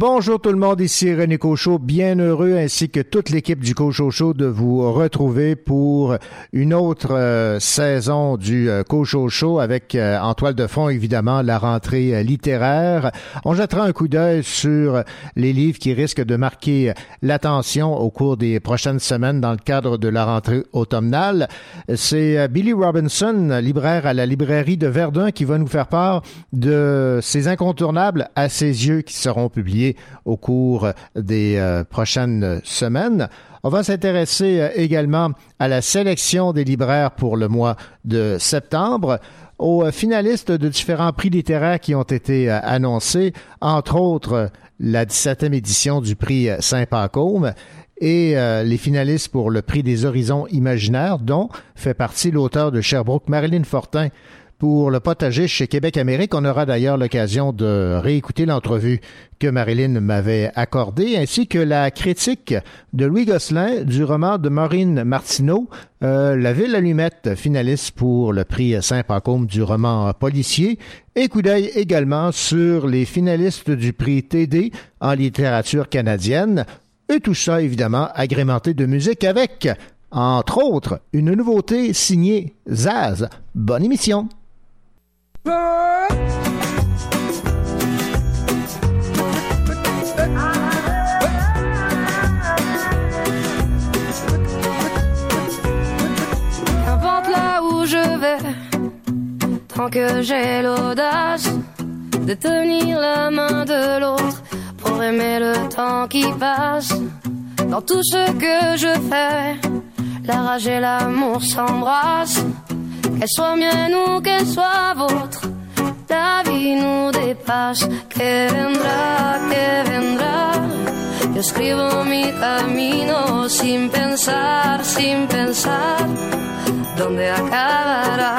Bonjour tout le monde, ici René Cochot, bien heureux ainsi que toute l'équipe du Cochot Show de vous retrouver pour une autre euh, saison du euh, Cochot Show avec euh, en toile de fond évidemment la rentrée littéraire. On jettera un coup d'œil sur les livres qui risquent de marquer l'attention au cours des prochaines semaines dans le cadre de la rentrée automnale. C'est Billy Robinson, libraire à la librairie de Verdun qui va nous faire part de ces incontournables à ses yeux qui seront publiés au cours des euh, prochaines semaines. On va s'intéresser euh, également à la sélection des libraires pour le mois de septembre aux euh, finalistes de différents prix littéraires qui ont été annoncés, entre autres la 17e édition du prix Saint-Pacôme et les finalistes pour le prix des horizons imaginaires, dont fait partie l'auteur de Sherbrooke, Marilyn Fortin, pour le potager chez Québec Amérique. On aura d'ailleurs l'occasion de réécouter l'entrevue que Marilyn m'avait accordée, ainsi que la critique de Louis Gosselin du roman de Maureen Martineau, euh, La Ville Allumette, finaliste pour le prix Saint-Pacôme du roman policier, et coup d'œil également sur les finalistes du prix TD en littérature canadienne, et tout ça évidemment agrémenté de musique avec, entre autres, une nouveauté signée Zaz. Bonne émission! Qu'importe là où je vais, tant que j'ai l'audace de tenir la main de l'autre pour aimer le temps qui passe. Dans tout ce que je fais, la rage et l'amour s'embrassent qu'elle soit mienne ou qu'elle soit vôtre. La vie nous dépasse, que vendrá, que vendrá. Yo escribo mi camino sin pensar, sin pensar dónde acabará.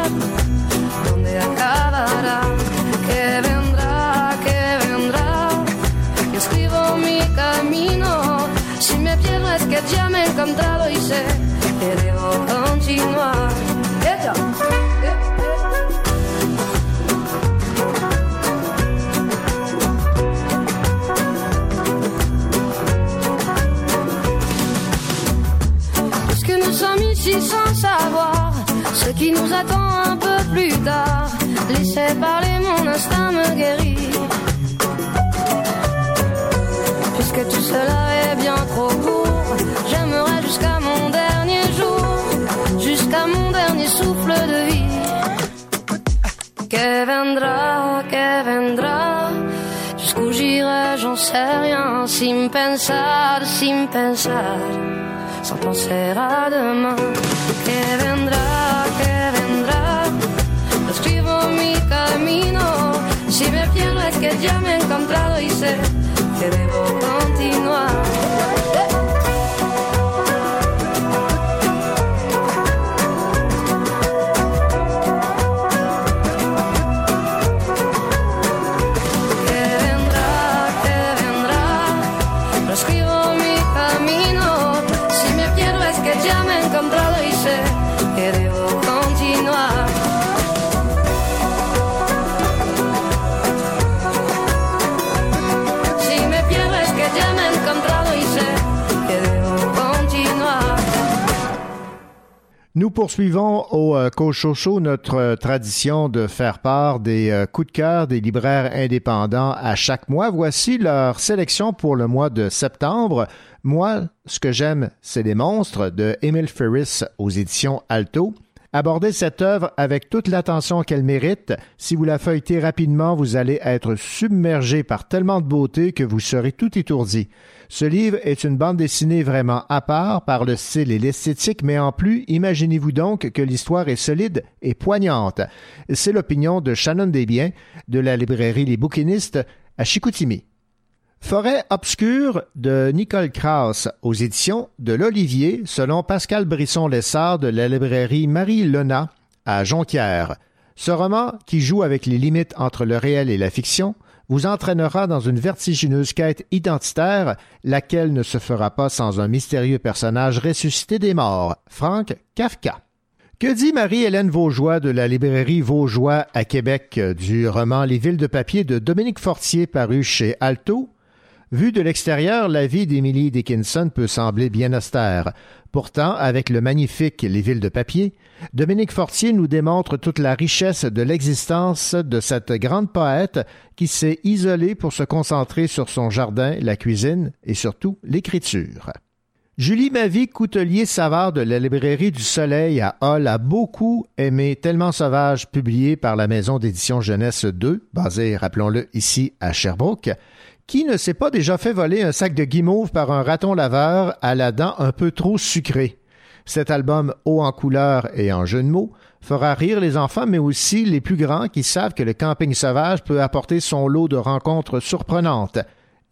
encontrado y sé que debo continuar. Sin pensar, sin pensar sans penser à demain. Que vendrá, que vendrá, lo escribo mi camino. Si me pierdo es que ya me he encontrado y sé Nous poursuivons au euh, Cochocho notre euh, tradition de faire part des euh, coups de cœur des libraires indépendants à chaque mois. Voici leur sélection pour le mois de septembre. Moi, ce que j'aime, c'est les monstres de Emile Ferris aux éditions Alto. Abordez cette œuvre avec toute l'attention qu'elle mérite. Si vous la feuilletez rapidement, vous allez être submergé par tellement de beauté que vous serez tout étourdi. Ce livre est une bande dessinée vraiment à part par le style et l'esthétique, mais en plus, imaginez-vous donc que l'histoire est solide et poignante. C'est l'opinion de Shannon Desbiens de la librairie Les Bouquinistes à Chicoutimi. Forêt obscure de Nicole Krauss aux éditions de l'Olivier, selon Pascal Brisson-Lessard de la librairie Marie Lena à Jonquière. Ce roman, qui joue avec les limites entre le réel et la fiction, vous entraînera dans une vertigineuse quête identitaire, laquelle ne se fera pas sans un mystérieux personnage ressuscité des morts, Frank Kafka. Que dit Marie-Hélène Vaugeois de la librairie Vaugeois à Québec du roman Les villes de papier de Dominique Fortier paru chez Alto? Vu de l'extérieur, la vie d'Emily Dickinson peut sembler bien austère. Pourtant, avec le magnifique Les villes de papier, Dominique Fortier nous démontre toute la richesse de l'existence de cette grande poète qui s'est isolée pour se concentrer sur son jardin, la cuisine et surtout l'écriture. Julie Mavie, coutelier savard de la librairie du Soleil à Hall, a beaucoup aimé Tellement sauvage, publié par la maison d'édition Jeunesse 2, basée, rappelons-le, ici à Sherbrooke. Qui ne s'est pas déjà fait voler un sac de guimauve par un raton laveur à la dent un peu trop sucrée? Cet album haut en couleur et en jeu de mots fera rire les enfants, mais aussi les plus grands qui savent que le camping sauvage peut apporter son lot de rencontres surprenantes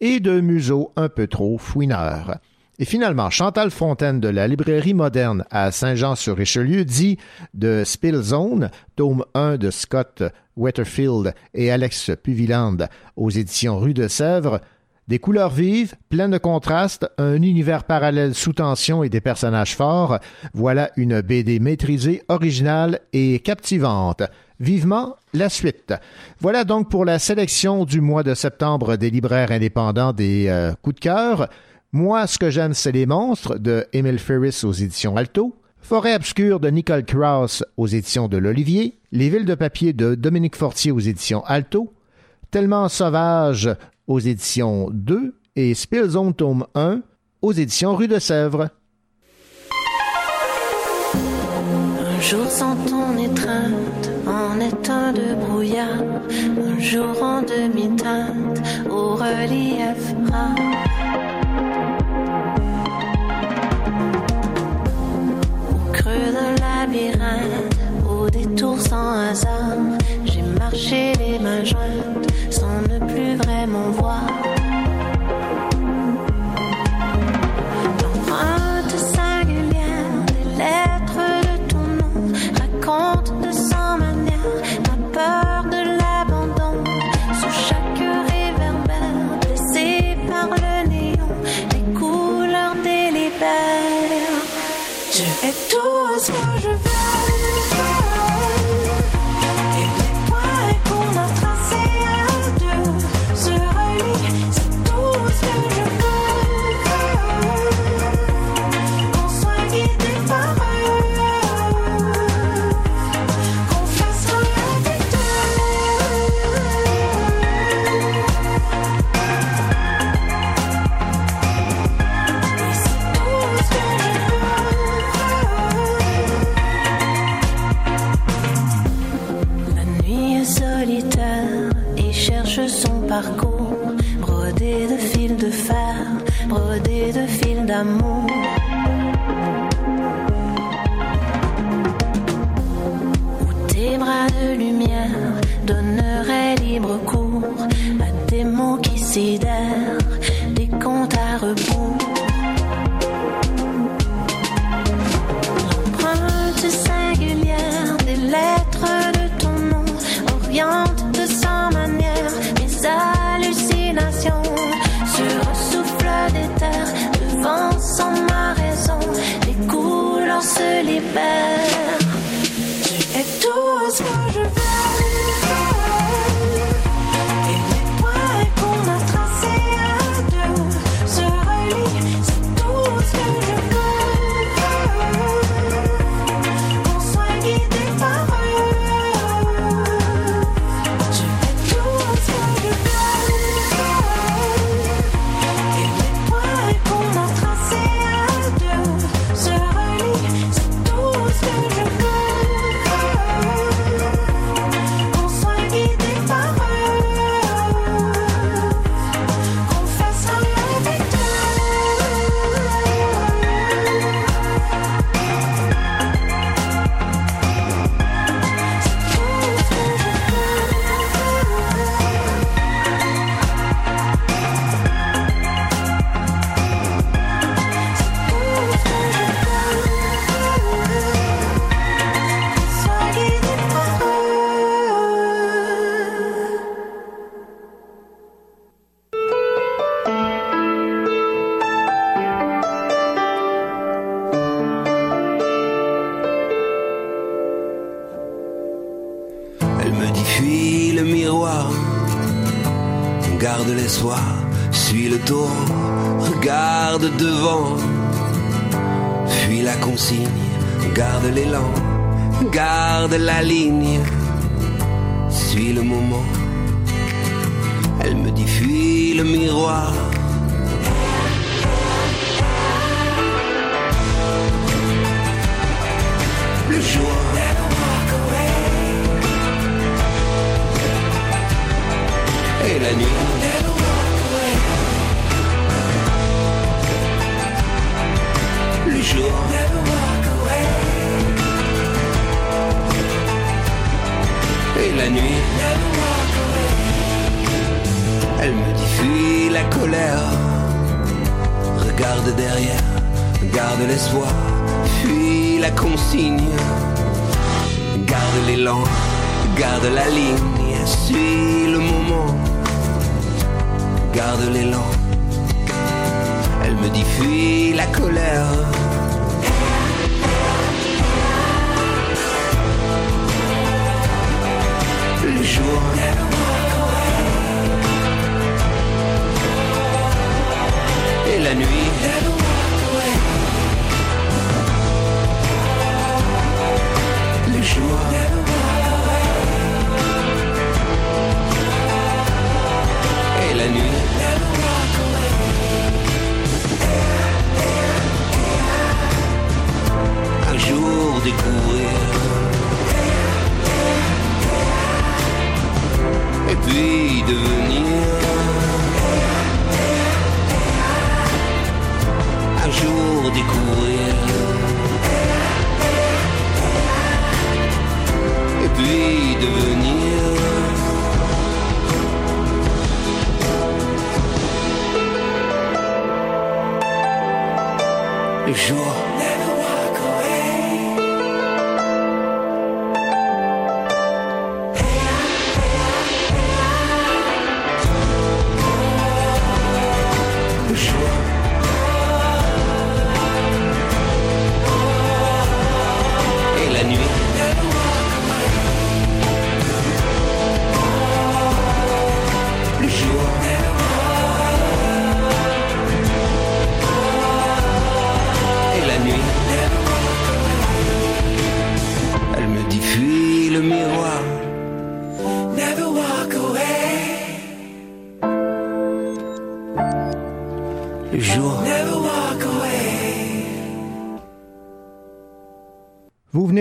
et de museaux un peu trop fouineurs. Et finalement, Chantal Fontaine de la librairie moderne à Saint-Jean-sur-Richelieu dit de Spillzone, tome 1 de Scott Weatherfield et Alex Puviland aux éditions Rue de Sèvres, des couleurs vives, pleines de contrastes, un univers parallèle sous tension et des personnages forts, voilà une BD maîtrisée, originale et captivante. Vivement la suite. Voilà donc pour la sélection du mois de septembre des libraires indépendants des euh, coups de cœur. Moi, ce que j'aime, c'est les monstres de Emile Ferris aux éditions Alto, Forêt obscure de Nicole Krauss aux éditions de l'Olivier, Les villes de papier de Dominique Fortier aux éditions Alto, Tellement sauvage aux éditions 2 et Spillzone tome 1 aux éditions Rue de Sèvres. Un jour sans ton étreinte, en état de brouillard, un jour en demi-teinte, au relief rare. Labyrinthe, au détour sans hasard, j'ai marché les mains jointes sans ne plus vraiment voir. Ce veux. Où tes bras de lumière donneraient libre cours à des mots qui sidèrent, se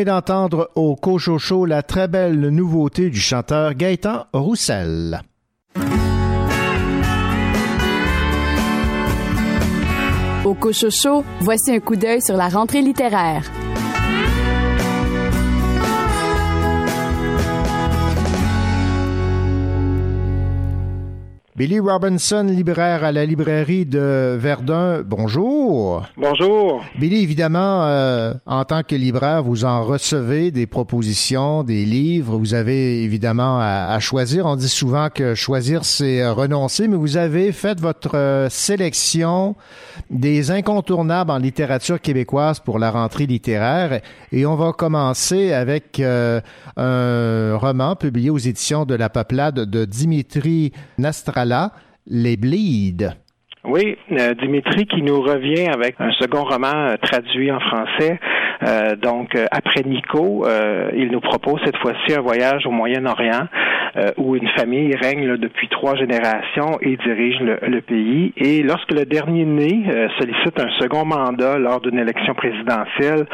d'entendre au Cochocho la très belle nouveauté du chanteur Gaëtan Roussel. Au Cochocho, voici un coup d'œil sur la rentrée littéraire. Billy Robinson, libraire à la librairie de Verdun, bonjour. Bonjour. Billy, évidemment, euh, en tant que libraire, vous en recevez des propositions, des livres. Vous avez évidemment à, à choisir. On dit souvent que choisir, c'est euh, renoncer, mais vous avez fait votre euh, sélection des incontournables en littérature québécoise pour la rentrée littéraire. Et on va commencer avec euh, un roman publié aux éditions de la Peuplade de Dimitri Les Bleeds. Oui, euh, Dimitri qui nous revient avec un second roman euh, traduit en français. Euh, donc, euh, après Nico, euh, il nous propose cette fois-ci un voyage au Moyen-Orient euh, où une famille règne depuis trois générations et dirige le, le pays. Et lorsque le dernier né euh, sollicite un second mandat lors d'une élection présidentielle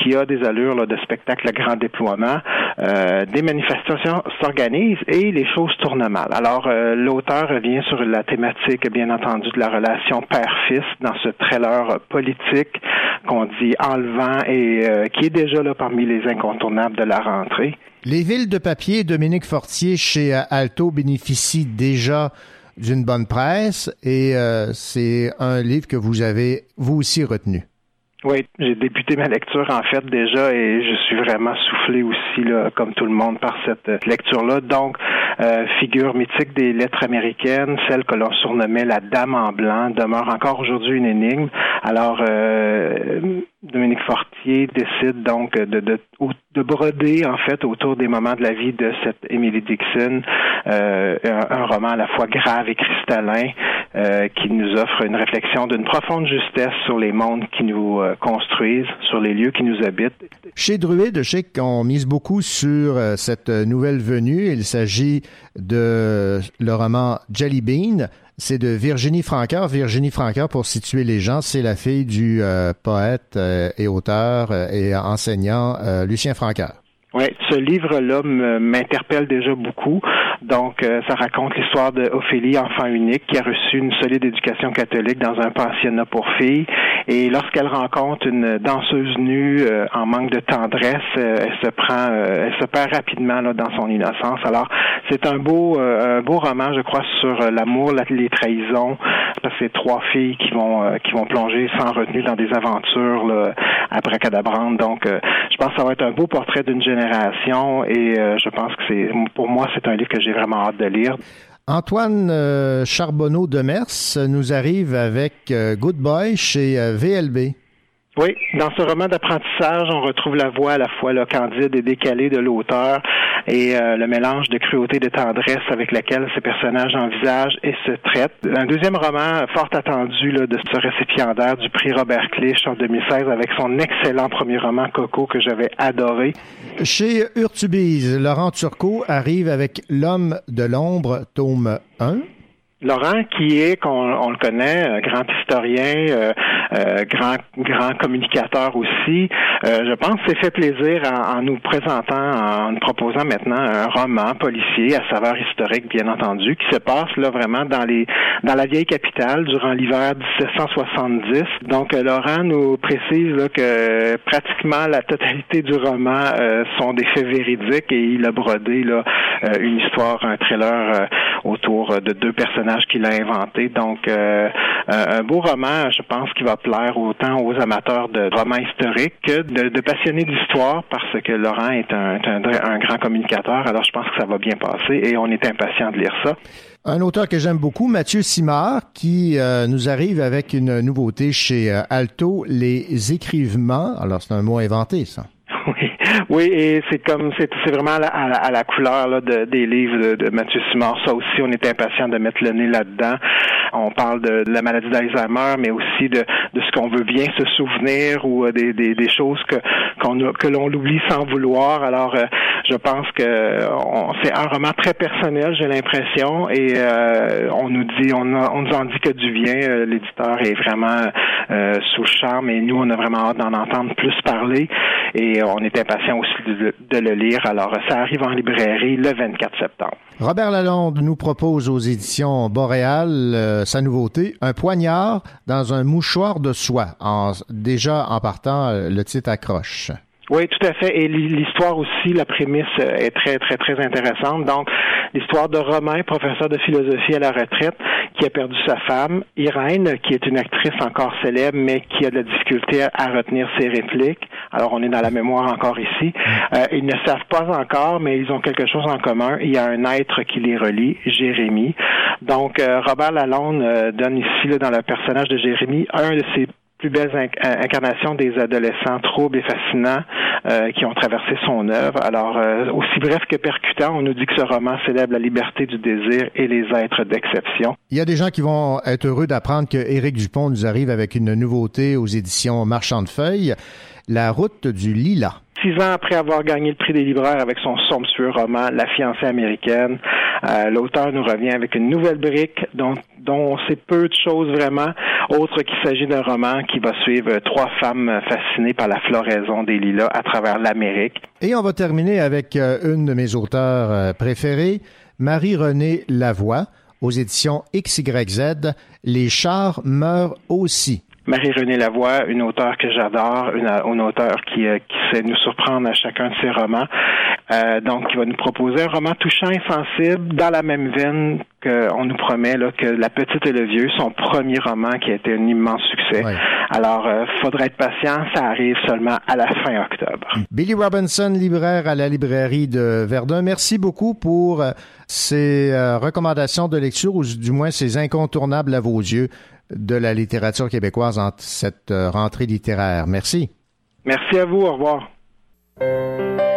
qui a des allures là, de spectacle à grand déploiement, des manifestations s'organisent et les choses tournent mal. Alors, l'auteur revient sur la thématique, bien entendu, de la relation père-fils dans ce trailer politique qu'on dit enlevant et euh, qui est déjà là parmi les incontournables de la rentrée. Les villes de papier, Dominique Fortier chez euh, Alto bénéficient déjà d'une bonne presse et euh, c'est un livre que vous avez vous aussi retenu. Oui, j'ai débuté ma lecture en fait déjà et je suis vraiment soufflé aussi, là, comme tout le monde, par cette lecture-là. Donc, euh, figure mythique des lettres américaines, celle que l'on surnommait la Dame en blanc, demeure encore aujourd'hui une énigme. Alors, euh, Dominique Fortier décide donc de, de, de, broder en fait autour des moments de la vie de cette Emily Dixon euh, un, roman à la fois grave et cristallin euh, qui nous offre une réflexion d'une profonde justesse sur les mondes qui nous euh, construisent, sur les lieux qui nous habitent. Chez Druide, je sais qu'on mise beaucoup sur cette nouvelle venue. Il s'agit de le roman Jelly Bean. C'est de Virginie Francoeur. Virginie Francoeur, pour situer les gens, c'est la fille du euh, poète euh, et auteur euh, et enseignant Lucien Francoeur. Oui, ce livre-là m'interpelle déjà beaucoup. Donc, euh, ça raconte l'histoire de Ophélie, enfant unique, qui a reçu une solide éducation catholique dans un pensionnat pour filles. Et lorsqu'elle rencontre une danseuse nue euh, en manque de tendresse, euh, elle se prend, elle se perd rapidement là, dans son innocence. Alors, c'est un beau, un beau roman, je crois, sur l'amour, les trahisons. C'est trois filles qui vont, qui vont plonger sans retenue dans des aventures là, abracadabrantes. Donc, je pense que ça va être un beau portrait d'une génération. Et je pense que c'est, pour moi, c'est un livre que j'ai vraiment hâte de lire. Antoine euh, Charbonneau de Mers nous arrive avec euh, Good Boy chez euh, VLB. Oui, dans ce roman d'apprentissage, on retrouve la voix à la fois là, candide et décalée de l'auteur et euh, le mélange de cruauté et de tendresse avec lequel ces personnages envisagent et se traitent. Un deuxième roman fort attendu là, de ce récipiendaire du prix Robert Clich en 2016 avec son excellent premier roman Coco que j'avais adoré. Chez Urtubise, Laurent Turcot arrive avec L'homme de l'ombre, tome 1. Laurent, qui est, qu'on on le connaît, grand historien, euh, euh, grand grand communicateur aussi, euh, je pense s'est fait plaisir en, nous présentant, en nous proposant maintenant un roman policier à saveur historique, bien entendu, qui se passe là vraiment dans les dans la vieille capitale durant l'hiver 1770. Donc Laurent nous précise là, que pratiquement la totalité du roman sont des faits véridiques et il a brodé là une histoire, un trailer autour de deux personnages qu'il a inventé. Donc, euh, un beau roman, je pense, qui va plaire autant aux amateurs de romans historiques que de, passionnés d'histoire, parce que Laurent est un, un, grand communicateur. Alors, je pense que ça va bien passer et on est impatient de lire ça. Un auteur que j'aime beaucoup, Mathieu Simard, qui euh, nous arrive avec une nouveauté chez euh, Alto, Les écrivements. Alors, c'est un mot inventé, ça. Oui, et c'est comme c'est vraiment à la, à la, couleur là, de, des livres de, Mathieu Simard. Ça aussi, on est impatient de mettre le nez là-dedans. On parle de, la maladie d'Alzheimer, mais aussi de, de ce qu'on veut bien se souvenir ou euh, des, des, des choses que qu'on que l'on l'oublie sans vouloir. Alors, euh, je pense que c'est un roman très personnel, j'ai l'impression, et euh, on nous dit, on, on nous en dit que du bien. L'éditeur est vraiment sous le charme, et nous, on a vraiment hâte d'en entendre plus parler, et on est impatient aussi de, le lire. Alors, ça arrive en librairie le 24 septembre. Robert Lalonde nous propose aux éditions Boréal euh, sa nouveauté, un poignard dans un mouchoir de soie. En, déjà en partant, euh, le titre accroche. Oui, tout à fait. Et l'histoire aussi, la prémisse euh, est très, très, très intéressante. Donc, l'histoire de Romain, professeur de philosophie à la retraite, qui a perdu sa femme, Irène, qui est une actrice encore célèbre, mais qui a de la difficulté à retenir ses répliques. Alors, on est dans la mémoire encore ici. Euh, ils ne savent pas encore, mais ils ont quelque chose en commun. Il y a un être qui les relie, Jérémie. Donc, euh, Robert Lalonde donne ici, là, dans le personnage de Jérémie, un de ses plus belles incarnations des adolescents troubles et fascinants euh, qui ont traversé son œuvre. Alors, euh, aussi bref que percutant, on nous dit que ce roman célèbre la liberté du désir et les êtres d'exception. Il y a des gens qui vont être heureux d'apprendre que Éric Dupont nous arrive avec une nouveauté aux éditions Marchand de Feuilles, La route du lilas. Six ans après avoir gagné le prix des libraires avec son somptueux roman La fiancée américaine, euh, l'auteur nous revient avec une nouvelle brique dont, dont on sait peu de choses vraiment, autre qu'il s'agit d'un roman qui va suivre trois femmes fascinées par la floraison des lilas à travers l'Amérique. Et on va terminer avec euh, une de mes auteurs euh, préférées, Marie-Renée Lavoie, aux éditions XYZ, Les chars meurent aussi. Marie-Renée Lavoie, une auteure que j'adore, une, une auteure qui, euh, qui sait nous surprendre à chacun de ses romans. Euh, donc, qui va nous proposer un roman touchant et sensible dans la même veine qu'on nous promet là, que La Petite et le Vieux, son premier roman qui a été un immense succès. Alors, euh, faudrait être patient, ça arrive seulement à la fin octobre. Billy Robinson, libraire à la librairie de Verdun, merci beaucoup pour euh, ces recommandations de lecture ou du moins ces incontournables à vos yeux de la littérature québécoise en cette euh, rentrée littéraire. Merci. Merci à vous. Au revoir.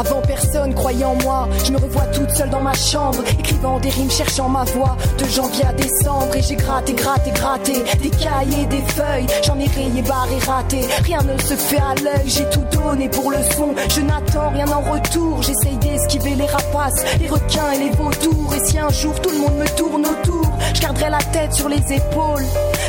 Avant personne croyait en moi, je me revois toute seule dans ma chambre, écrivant des rimes, cherchant ma voix, de janvier à décembre, et j'ai gratté, gratté, gratté, des cahiers, des feuilles, j'en ai rayé, barré, raté, rien ne se fait à l'œil, j'ai tout donné pour le son, je n'attends rien en retour, j'essaye d'esquiver les rapaces, les requins et les vautours, et si un jour tout le monde me tourne autour, je garderai la tête sur les épaules,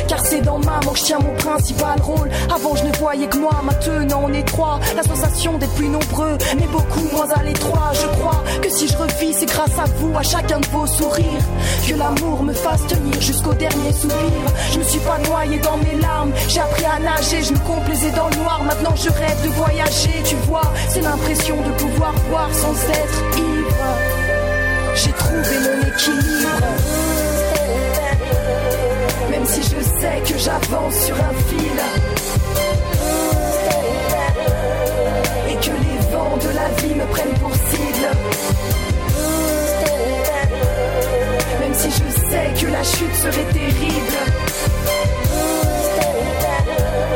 car c'est dans ma manche, je tiens mon principal rôle, avant je ne voyais que moi, maintenant on est trois, la sensation d'être plus nombreux, mais beaucoup moins à l'étroit. Je crois que si je revis, c'est grâce à vous, à chacun de vos sourires, que l'amour me fasse tenir jusqu'au dernier soupir. Je ne suis pas noyé dans mes larmes, j'ai appris à nager, je me complaisais dans le noir. Maintenant je rêve de voyager, tu vois, c'est l'impression de pouvoir boire sans être ivre. J'ai trouvé mon équilibre. Même si je sais que j'avance sur un fil. La vie me prennent pour cible. Même si je sais que la chute serait terrible.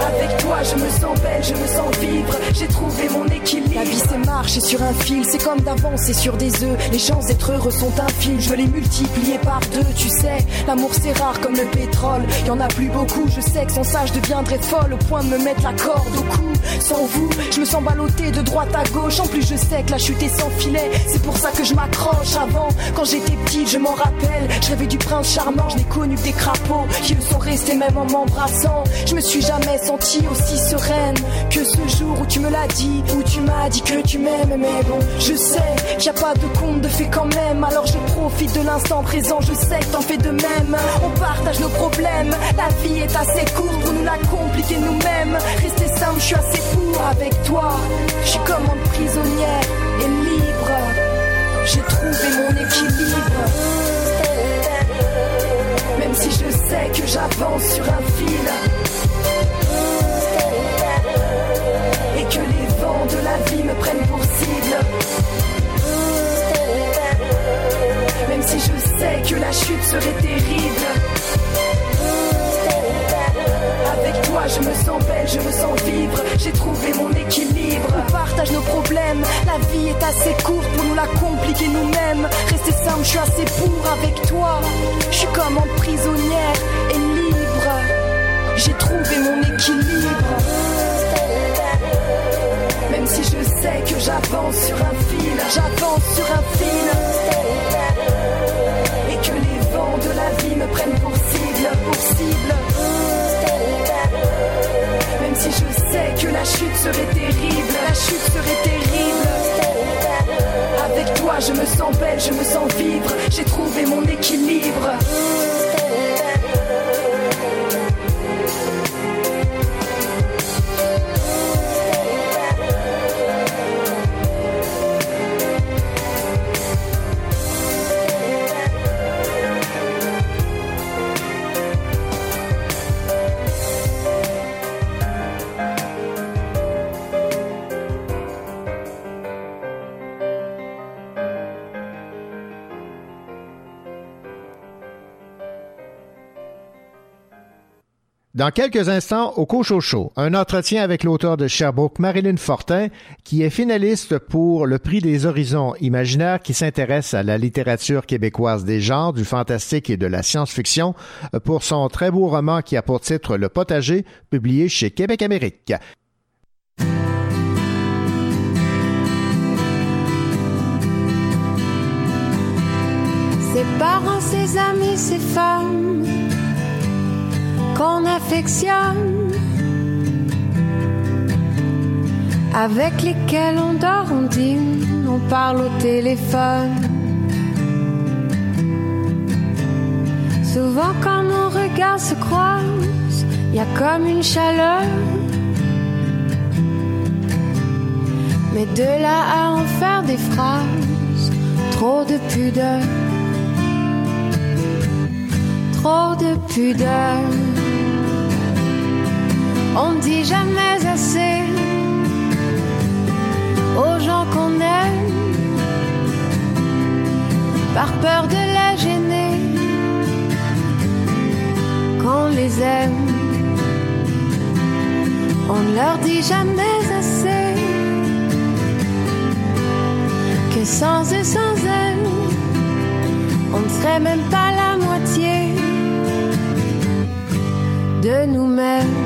Avec toi, je me sens belle, je me sens vivre. J'ai trouvé mon équilibre. La vie, c'est marcher sur un fil. C'est comme d'avancer sur des œufs. Les chances d'être heureux sont infimes. Je veux les multiplier par deux, tu sais. L'amour, c'est rare comme le pétrole. Y en a plus beaucoup. Je sais que sans ça, je deviendrais folle au point de me mettre la corde au cou. Sans vous, je me sens ballottée de droite à gauche. En plus, je sais que la chute est sans filet. C'est pour ça que je m'accroche avant. Quand j'étais petite, je m'en rappelle. Je rêvais du prince charmant. Je n'ai connu que des crapauds qui le sont restés même en m'embrassant. Je me suis jamais aussi sereine que ce jour où tu me l'as dit, où tu m'as dit que tu m'aimes. Mais bon, je sais qu'il n'y a pas de compte de fait quand même. Alors je profite de l'instant présent. Je sais que t'en fais de même. On partage nos problèmes. La vie est assez courte pour nous la compliquer nous-mêmes. Rester simple, je suis assez pour avec toi. Je suis comme une prisonnière et libre. J'ai trouvé mon équilibre. Même si je sais que j'avance sur un fil. De la vie me prennent pour cible. Même si je sais que la chute serait terrible. Avec toi, je me sens belle, je me sens vivre. J'ai trouvé mon équilibre. On partage nos problèmes. La vie est assez courte pour nous la compliquer nous-mêmes. Rester simple, je suis assez pour avec toi. Je suis comme en prisonnière et libre. J'ai trouvé mon équilibre. Si je sais que j'avance sur un fil, j'avance sur un fil. Et que les vents de la vie me prennent pour cible, pour cible. Même si je sais que la chute serait terrible, la chute serait terrible. Avec toi, je me sens belle, je me sens vivre. J'ai trouvé mon équilibre. Dans quelques instants, au Cochocho, un entretien avec l'auteur de Sherbrooke, Marilyn Fortin, qui est finaliste pour le prix des horizons imaginaires qui s'intéresse à la littérature québécoise des genres, du fantastique et de la science-fiction pour son très beau roman qui a pour titre Le potager, publié chez Québec Amérique. Ses parents, ses amis, ses femmes qu'on affectionne, avec lesquels on dort, on dîne, on parle au téléphone. Souvent quand nos regards se croisent, il y a comme une chaleur. Mais de là à en faire des phrases, trop de pudeur. Trop de pudeur. On ne dit jamais assez aux gens qu'on aime par peur de la gêner. Qu'on les aime, on ne leur dit jamais assez que sans eux, sans elles, on ne serait même pas la moitié de nous-mêmes.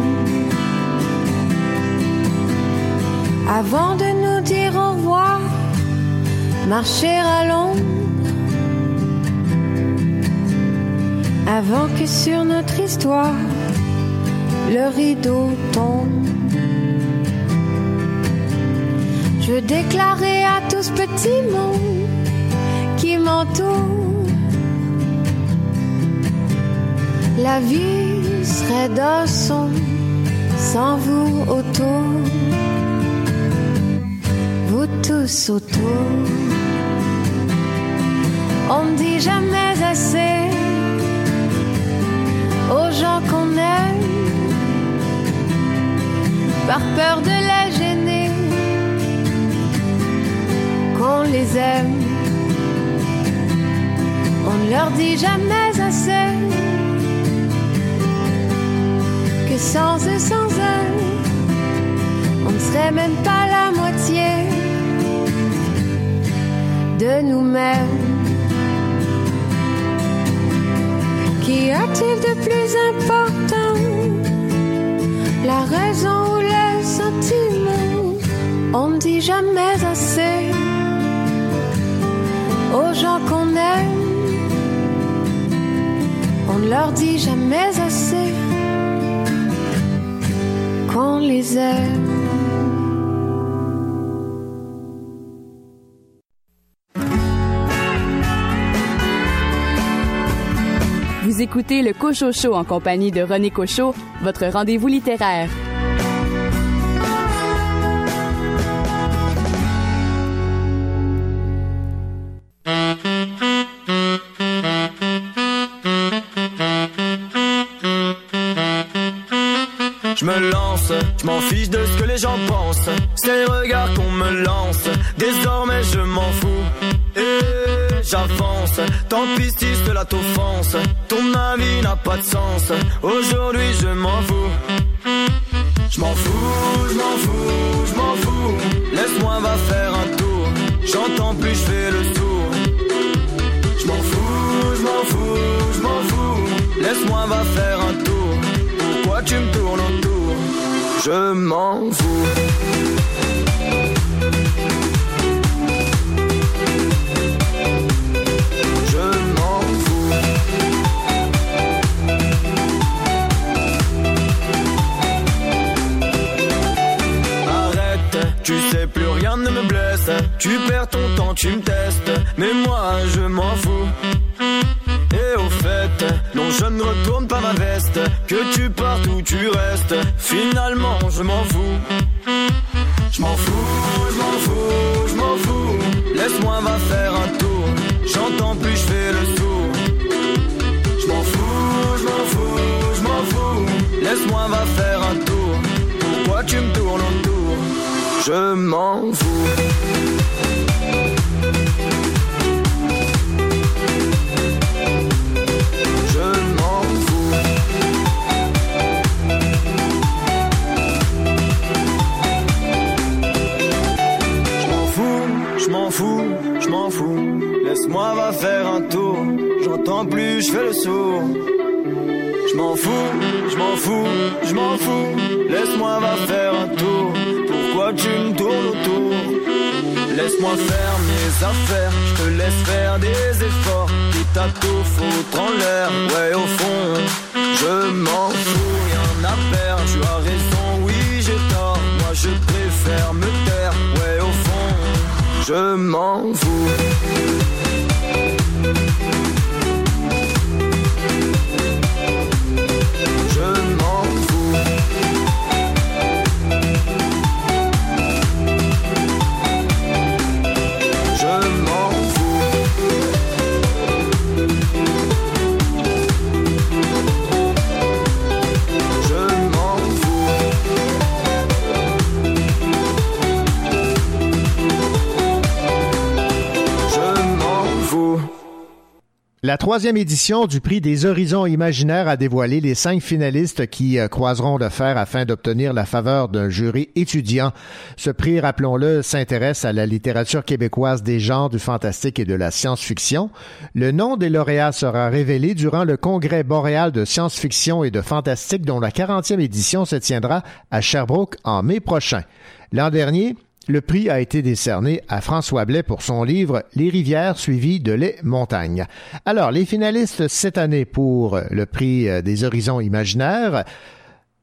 Avant de nous dire au revoir, marcher à l'ombre. Avant que sur notre histoire, le rideau tombe. Je déclarer à tout ce petit monde qui m'entoure. La vie serait d'un son sans vous autour. On ne dit jamais assez aux gens qu'on aime. Par peur de la gêner qu'on les aime. On ne leur dit jamais assez que sans eux, sans eux, on ne serait même pas la moitié de nous-mêmes. Qu'y a-t-il de plus important? La raison ou le sentiment? On ne dit jamais assez aux gens qu'on aime. On ne leur dit jamais assez qu'on les aime. Écoutez le Cocho Show en compagnie de René Cocho, votre rendez-vous littéraire. Je me lance, je m'en fiche de ce que les gens pensent. Les regards qu'on me lance. Désormais je m'en fous. J'avance. Tant pis si cela t'offense. Ton avis n'a pas de sens. Aujourd'hui je m'en fous. Je m'en fous, je m'en fous, je m'en fous. Laisse-moi va faire un tour. J'entends plus, je fais le tour. Je m'en fous, je m'en fous, je m'en fous. Laisse-moi va faire un tour. Pourquoi tu me tournes autour? Je m'en fous. Ton temps, tu me testes. Mais moi, je m'en fous. Et au fait, non, je ne retourne pas ma veste. Que tu partes ou tu restes, finalement, je m'en fous. Je m'en fous, je m'en fous, je m'en fous. Laisse-moi va faire un tour. J'entends plus, je fais le sourd. Je m'en fous, je m'en fous, je m'en fous. Laisse-moi va faire un tour. Pourquoi tu me tournes autour? Je m'en fous. Laisse-moi va faire un tour. J'entends plus, je fais le sourd. Je m'en fous, je m'en fous, je m'en fous. Laisse-moi va faire un tour. Pourquoi tu me tournes autour? Laisse-moi faire mes affaires, je te laisse faire des efforts. Quitte à tout foutre en l'air, ouais au fond, je m'en fous, rien à perdre. Tu as raison, oui j'ai tort. Moi je préfère me taire, ouais au fond, je m'en fous. La troisième édition du prix des Horizons imaginaires a dévoilé les cinq finalistes qui euh, croiseront le fer afin d'obtenir la faveur d'un jury étudiant. Ce prix, rappelons-le, s'intéresse à la littérature québécoise des genres du fantastique et de la science-fiction. Le nom des lauréats sera révélé durant le congrès boréal de science-fiction et de fantastique dont la 40e édition se tiendra à Sherbrooke en mai prochain. L'an dernier, le prix a été décerné à François Blais pour son livre Les rivières suivies de les montagnes. Alors, les finalistes cette année pour le prix des horizons imaginaires,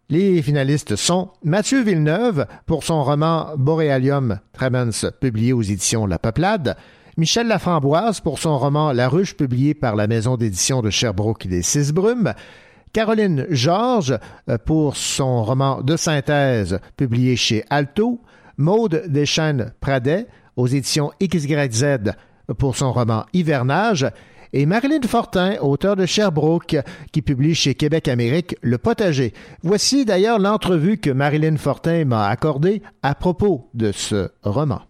les finalistes sont Mathieu Villeneuve pour son roman Borealium Tremens publié aux éditions La Peuplade, Michel Laframboise pour son roman La Ruche publié par la maison d'édition de Sherbrooke des Six Brumes, Caroline Georges pour son roman de synthèse publié chez Alto, Maude Deschênes-Pradet aux éditions XYZ pour son roman Hivernage et Marilyn Fortin, auteur de Sherbrooke, qui publie chez Québec Amérique Le Potager. Voici d'ailleurs l'entrevue que Marilyn Fortin m'a accordée à propos de ce roman.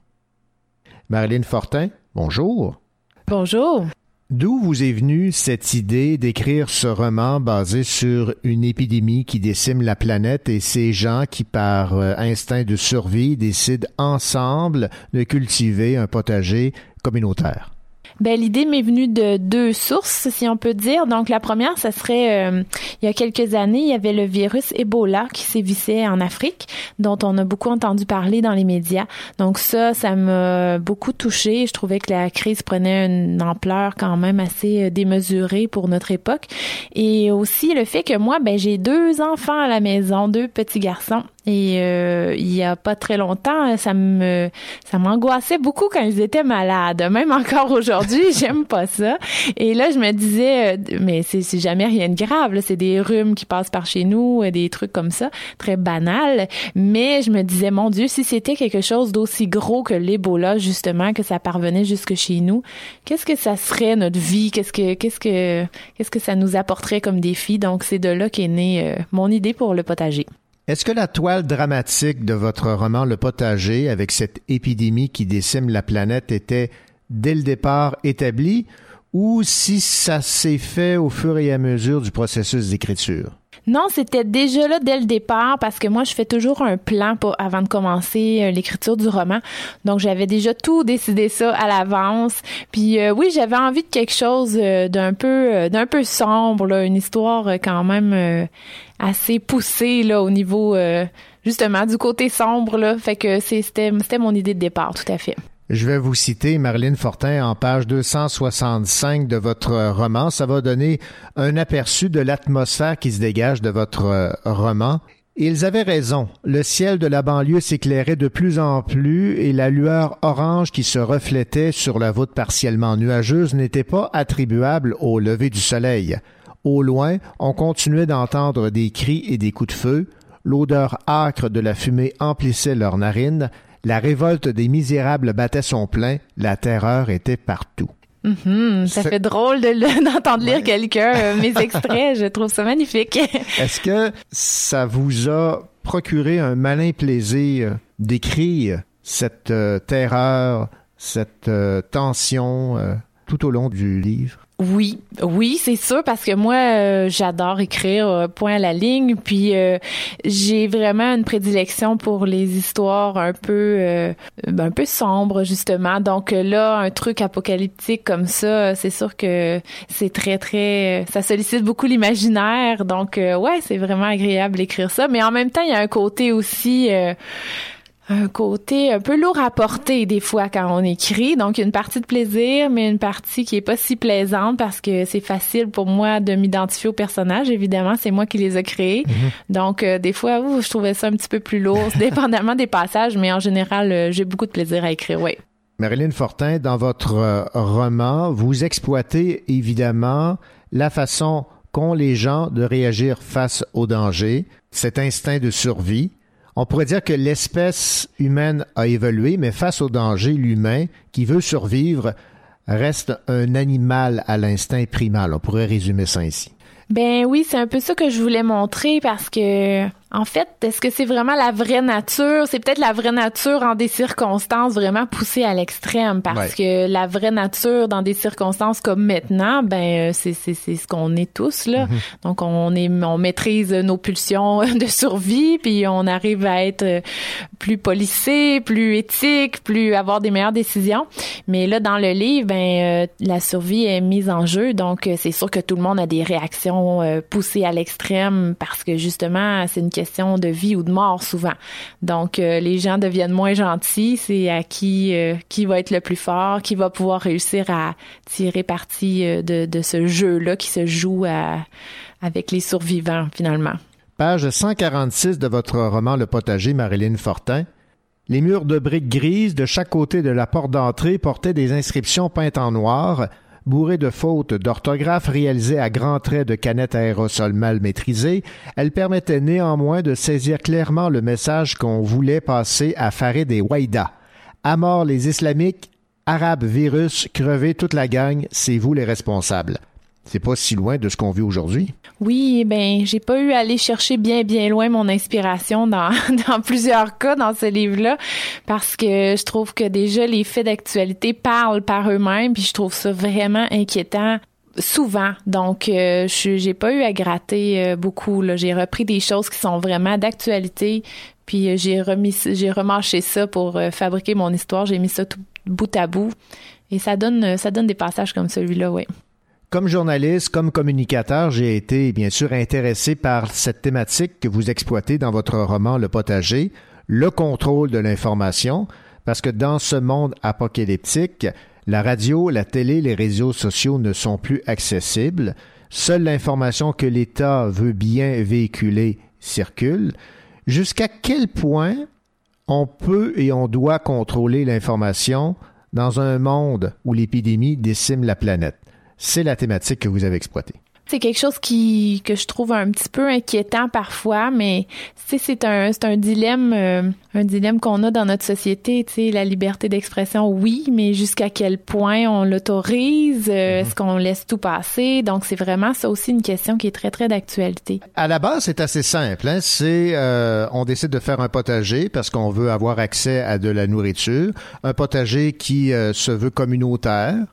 Marilyn Fortin, bonjour. Bonjour. D'où vous est venue cette idée d'écrire ce roman basé sur une épidémie qui décime la planète et ces gens qui, par euh, instinct de survie, décident ensemble de cultiver un potager communautaire? Ben, l'idée m'est venue de deux sources, si on peut dire. Donc, la première, ça serait, euh, il y a quelques années, il y avait le virus Ebola qui sévissait en Afrique, dont on a beaucoup entendu parler dans les médias. Donc, ça, ça m'a beaucoup touché. Je trouvais que la crise prenait une ampleur quand même assez euh, démesurée pour notre époque. Et aussi le fait que moi, ben, j'ai deux enfants à la maison, deux petits garçons. Et euh, il y a pas très longtemps, ça me ça m'angoissait beaucoup quand ils étaient malades. Même encore aujourd'hui, j'aime pas ça. Et là, je me disais, euh, mais c'est jamais rien de grave. C'est des rhumes qui passent par chez nous, euh, des trucs comme ça, très banal. Mais je me disais, mon Dieu, si c'était quelque chose d'aussi gros que l'Ebola, justement, que ça parvenait jusque chez nous, qu'est-ce que ça serait notre vie? Qu'est-ce que qu'est-ce que qu'est-ce que ça nous apporterait comme défi? Donc, c'est de là qu'est née mon idée pour le potager. Est-ce que la toile dramatique de votre roman Le Potager, avec cette épidémie qui décime la planète, était dès le départ établie ou si ça s'est fait au fur et à mesure du processus d'écriture? Non, c'était déjà là dès le départ parce que moi, je fais toujours un plan pour, avant de commencer euh, l'écriture du roman. Donc, j'avais déjà tout décidé ça à l'avance. Puis euh, oui, j'avais envie de quelque chose euh, d'un peu, d'un peu sombre, là, une histoire quand même assez poussé là au niveau justement du côté sombre là. Fait que c'était c'était mon idée de départ, tout à fait. Je vais vous citer Marilyn Fortin en page 265 de votre roman. Ça va donner un aperçu de l'atmosphère qui se dégage de votre euh, roman. Ils avaient raison. Le ciel de la banlieue s'éclairait de plus en plus et la lueur orange qui se reflétait sur la voûte partiellement nuageuse n'était pas attribuable au lever du soleil. Au loin, on continuait d'entendre des cris et des coups de feu. L'odeur âcre de la fumée emplissait leurs narines. La révolte des misérables battait son plein. La terreur était partout. Mm-hmm. ça fait drôle d'entendre lire quelqu'un euh, mes extraits. Je trouve ça magnifique. Est-ce que ça vous a procuré un malin plaisir d'écrire cette euh, terreur, cette euh, tension tout au long du livre? Oui, oui, c'est sûr parce que moi euh, j'adore écrire euh, point à la ligne puis euh, j'ai vraiment une prédilection pour les histoires un peu un peu sombres justement. Donc là un truc apocalyptique comme ça, c'est sûr que c'est très très ça sollicite beaucoup l'imaginaire. Donc ouais, c'est vraiment agréable d'écrire ça, mais en même temps il y a un côté aussi un côté un peu lourd à porter des fois quand on écrit. Donc, une partie de plaisir, mais une partie qui est pas si plaisante parce que c'est facile pour moi de m'identifier aux personnages. Évidemment, c'est moi qui les ai créés. Mm-hmm. Donc, euh, des fois, je trouvais ça un petit peu plus lourd, dépendamment des passages, mais en général, euh, j'ai beaucoup de plaisir à écrire, oui. Marilyn Fortin, dans votre euh, roman, vous exploitez évidemment la façon qu'ont les gens de réagir face au danger, cet instinct de survie, on pourrait dire que l'espèce humaine a évolué, mais face au danger, l'humain, qui veut survivre, reste un animal à l'instinct primal. On pourrait résumer ça ainsi. Ben oui, c'est un peu ça que je voulais montrer parce que En fait, est-ce que c'est vraiment la vraie nature? C'est peut-être la vraie nature en des circonstances vraiment poussées à l'extrême parce que la vraie nature dans des circonstances comme maintenant, ben euh, c'est c'est c'est ce qu'on est tous là. Mhm. Donc on est on maîtrise nos pulsions de survie puis on arrive à être euh, plus policé, plus éthique, plus avoir des meilleures décisions. Mais là dans le livre, ben euh, la survie est mise en jeu donc c'est sûr que tout le monde a des réactions poussées à l'extrême parce que justement c'est une question de vie ou de mort souvent. Donc euh, les gens deviennent moins gentils, c'est à qui euh, qui va être le plus fort, qui va pouvoir réussir à tirer parti euh, de, de ce jeu-là qui se joue avec les survivants finalement. Page 146 de votre roman Le potager, Marilyn Fortin. Les murs de briques grises de chaque côté de la porte d'entrée portaient des inscriptions peintes en noir Bourrée de fautes d'orthographe réalisées à grands traits de canettes aérosols mal maîtrisées, elle permettait néanmoins de saisir clairement le message qu'on voulait passer à Farid et Waïda. À mort les islamiques, arabes virus, crevez toute la gang, c'est vous les responsables c'est pas si loin de ce qu'on vit aujourd'hui. Oui, ben j'ai pas eu à aller chercher bien bien loin mon inspiration dans, plusieurs cas dans ce livre-là parce que je trouve que déjà les faits d'actualité parlent par eux-mêmes puis je trouve ça vraiment inquiétant souvent. Donc, euh, je j'ai pas eu à gratter euh, beaucoup. J'ai repris des choses qui sont vraiment d'actualité, puis euh, j'ai remis, j'ai ça pour fabriquer mon histoire. J'ai mis ça tout bout à bout, et ça donne, ça donne des passages comme celui-là, oui. Comme journaliste, comme communicateur, j'ai été bien sûr intéressé par cette thématique que vous exploitez dans votre roman Le potager, le contrôle de l'information, parce que dans ce monde apocalyptique, la radio, la télé, les réseaux sociaux ne sont plus accessibles. Seule l'information que l'État veut bien véhiculer circule. Jusqu'à quel point on peut et on doit contrôler l'information dans un monde où l'épidémie décime la planète? C'est la thématique que vous avez exploitée. C'est quelque chose qui que je trouve un petit peu inquiétant parfois, mais c'est un c'est un dilemme euh, un dilemme qu'on a dans notre société. Tu sais, la liberté d'expression, oui, mais jusqu'à quel point on l'autorise euh, Est-ce qu'on laisse tout passer? Donc c'est vraiment ça aussi une question qui est très très d'actualité. À la base, c'est assez simple. Hein? C'est euh, on décide de faire un potager parce qu'on veut avoir accès à de la nourriture, un potager qui se veut communautaire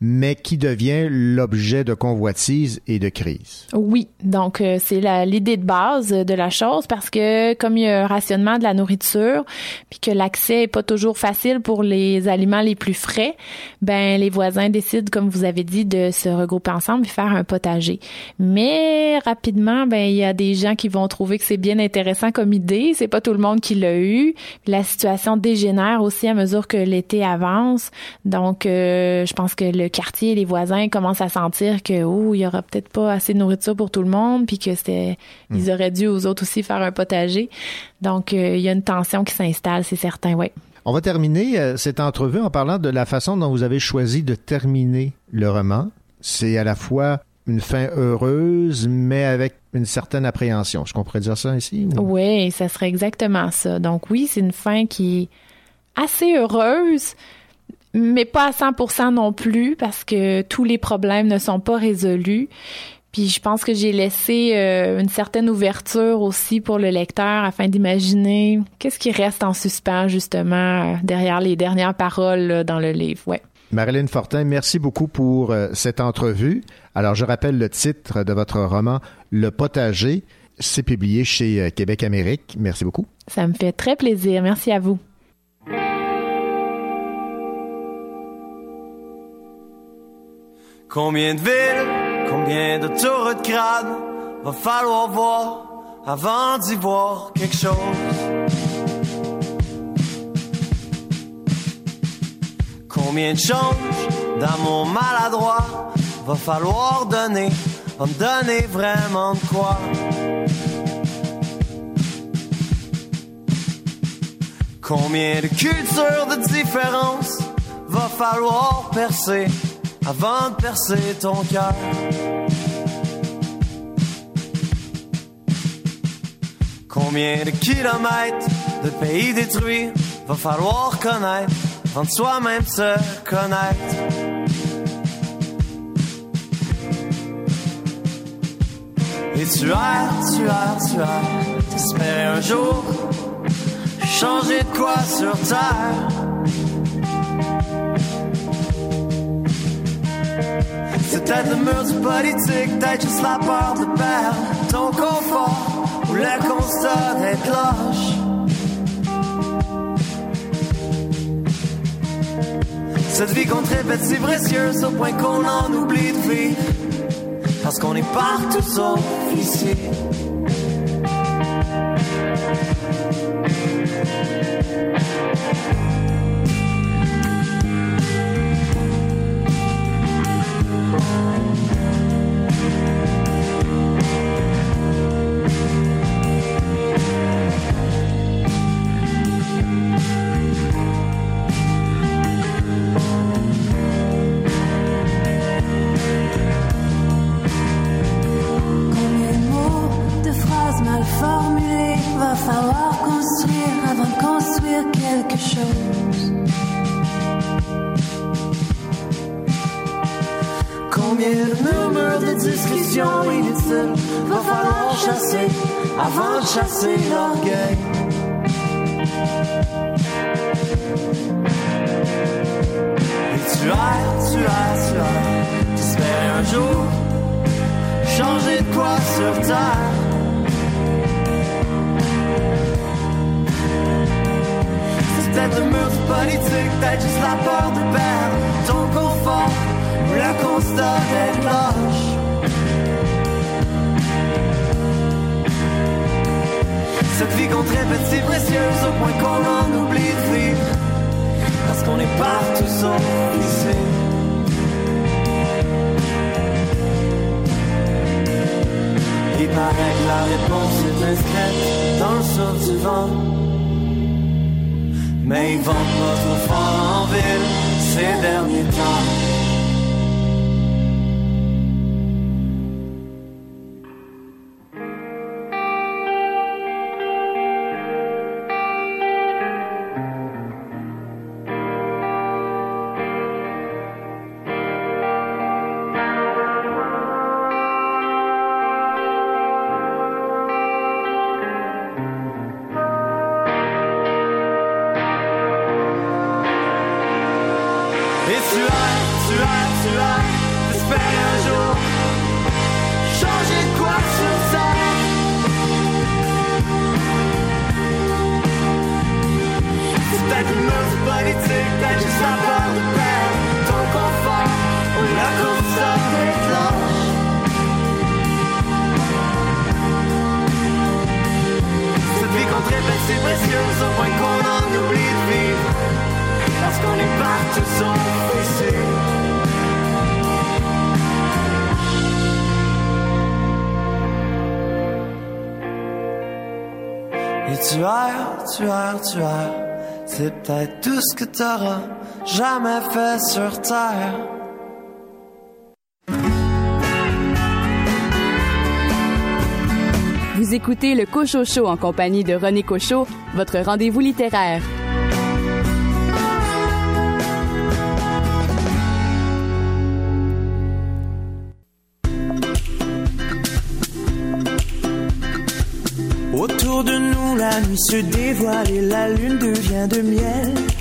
mais qui devient l'objet de convoitise et de crise. Oui, donc euh, c'est l'idée de base de la chose parce que comme il y a un rationnement de la nourriture, puis que l'accès est pas toujours facile pour les aliments les plus frais, ben les voisins décident, comme vous avez dit, de se regrouper ensemble et faire un potager. Mais rapidement, ben il y a des gens qui vont trouver que c'est bien intéressant comme idée. C'est pas tout le monde qui l'a eu. La situation dégénère aussi à mesure que l'été avance. Donc, euh, je pense que le le quartier, les voisins commencent à sentir que oh, il y aura peut-être pas assez de nourriture pour tout le monde, puis que c'était, ils hmm. auraient dû aux autres aussi faire un potager. Donc euh, il y a une tension qui s'installe, c'est certain, oui. On va terminer euh, cette entrevue en parlant de la façon dont vous avez choisi de terminer le roman. C'est à la fois une fin heureuse, mais avec une certaine appréhension. Je comprends dire ça ici? Oui, ça serait exactement ça. Donc oui, c'est une fin qui est assez heureuse, mais pas à 100% non plus parce que tous les problèmes ne sont pas résolus. Puis je pense que j'ai laissé euh, une certaine ouverture aussi pour le lecteur afin d'imaginer qu'est-ce qui reste en suspens justement euh, derrière les dernières paroles dans le livre. Ouais. Marilyn Fortin, merci beaucoup pour euh, cette entrevue. Alors je rappelle le titre de votre roman Le potager. C'est publié chez Québec Amérique. Merci beaucoup. Ça me fait très plaisir. Merci à vous. Combien de villes, combien de tours de crâne va falloir voir avant d'y voir quelque chose? Combien de changes d'amour maladroit va falloir donner, en donner vraiment de quoi? Combien de cultures de différence va falloir percer? Avant de percer ton cœur. Combien de kilomètres de pays détruits va falloir connaître avant de soi-même se connaître? Et tu as, tu as, tu as T'espérais un jour changer de quoi sur terre? Peut-être le mur du politique, peut-être juste la peur de perdre ton confort ou le constat d'être lâche. Cette vie qu'on répète si précieuse au point qu'on en oublie de vivre. Parce qu'on est partout sauf ici. Politique, peut-être juste la peur de perdre ton confort le constat d'être lâche. Cette vie qu'on répète si précieuse au point qu'on en oublie de vivre. Parce qu'on est partout sauf ici. Il paraît que la réponse est inscrite dans le sort du vent. Mais ils vont pas trop fort en ville ces derniers temps. T'auras jamais fait sur terre. Vous écoutez le Cocho Show en compagnie de René Cocho, votre rendez-vous littéraire. Autour de nous, la nuit se dévoile et la lune devient de miel.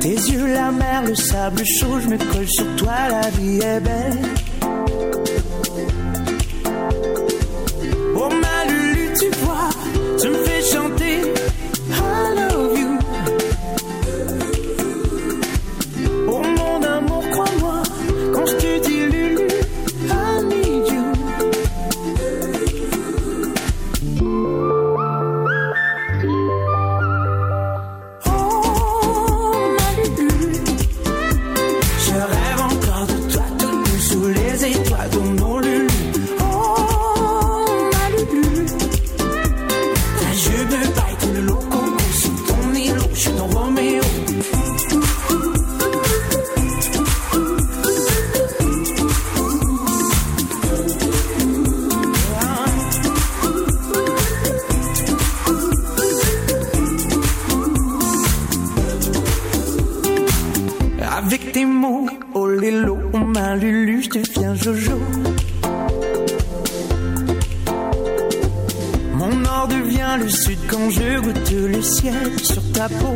Tes yeux, la mer, le sable chaud, je me colle sur toi, la vie est belle. Avec tes mots, oh lélo, on m'a lulu, je deviens jojo. Mon nord devient le sud quand je goûte le ciel sur ta peau.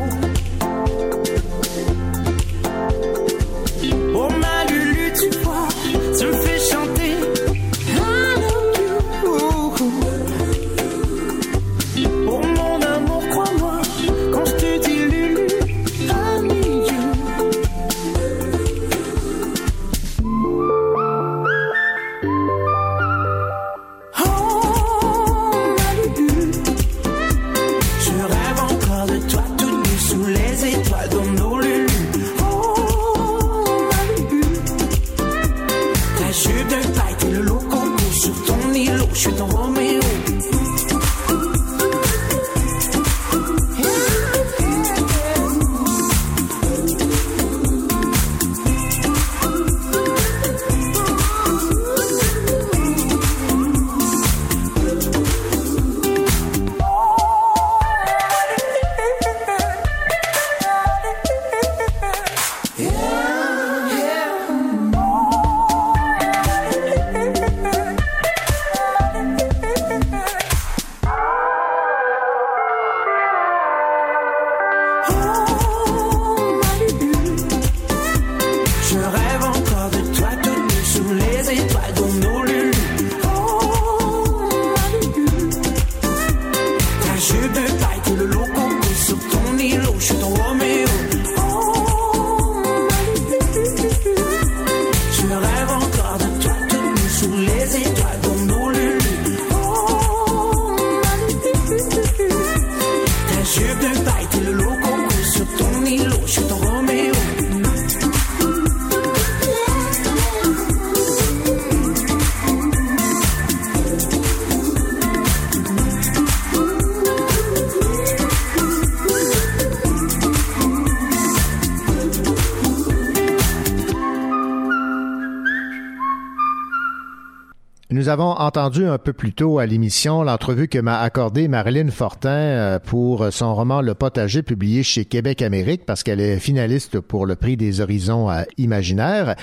Avons entendu un peu plus tôt à l'émission l'entrevue que m'a accordée Marilyn Fortin euh, pour son roman Le Potager publié chez Québec Amérique parce qu'elle est finaliste pour le prix des horizons à imaginaire.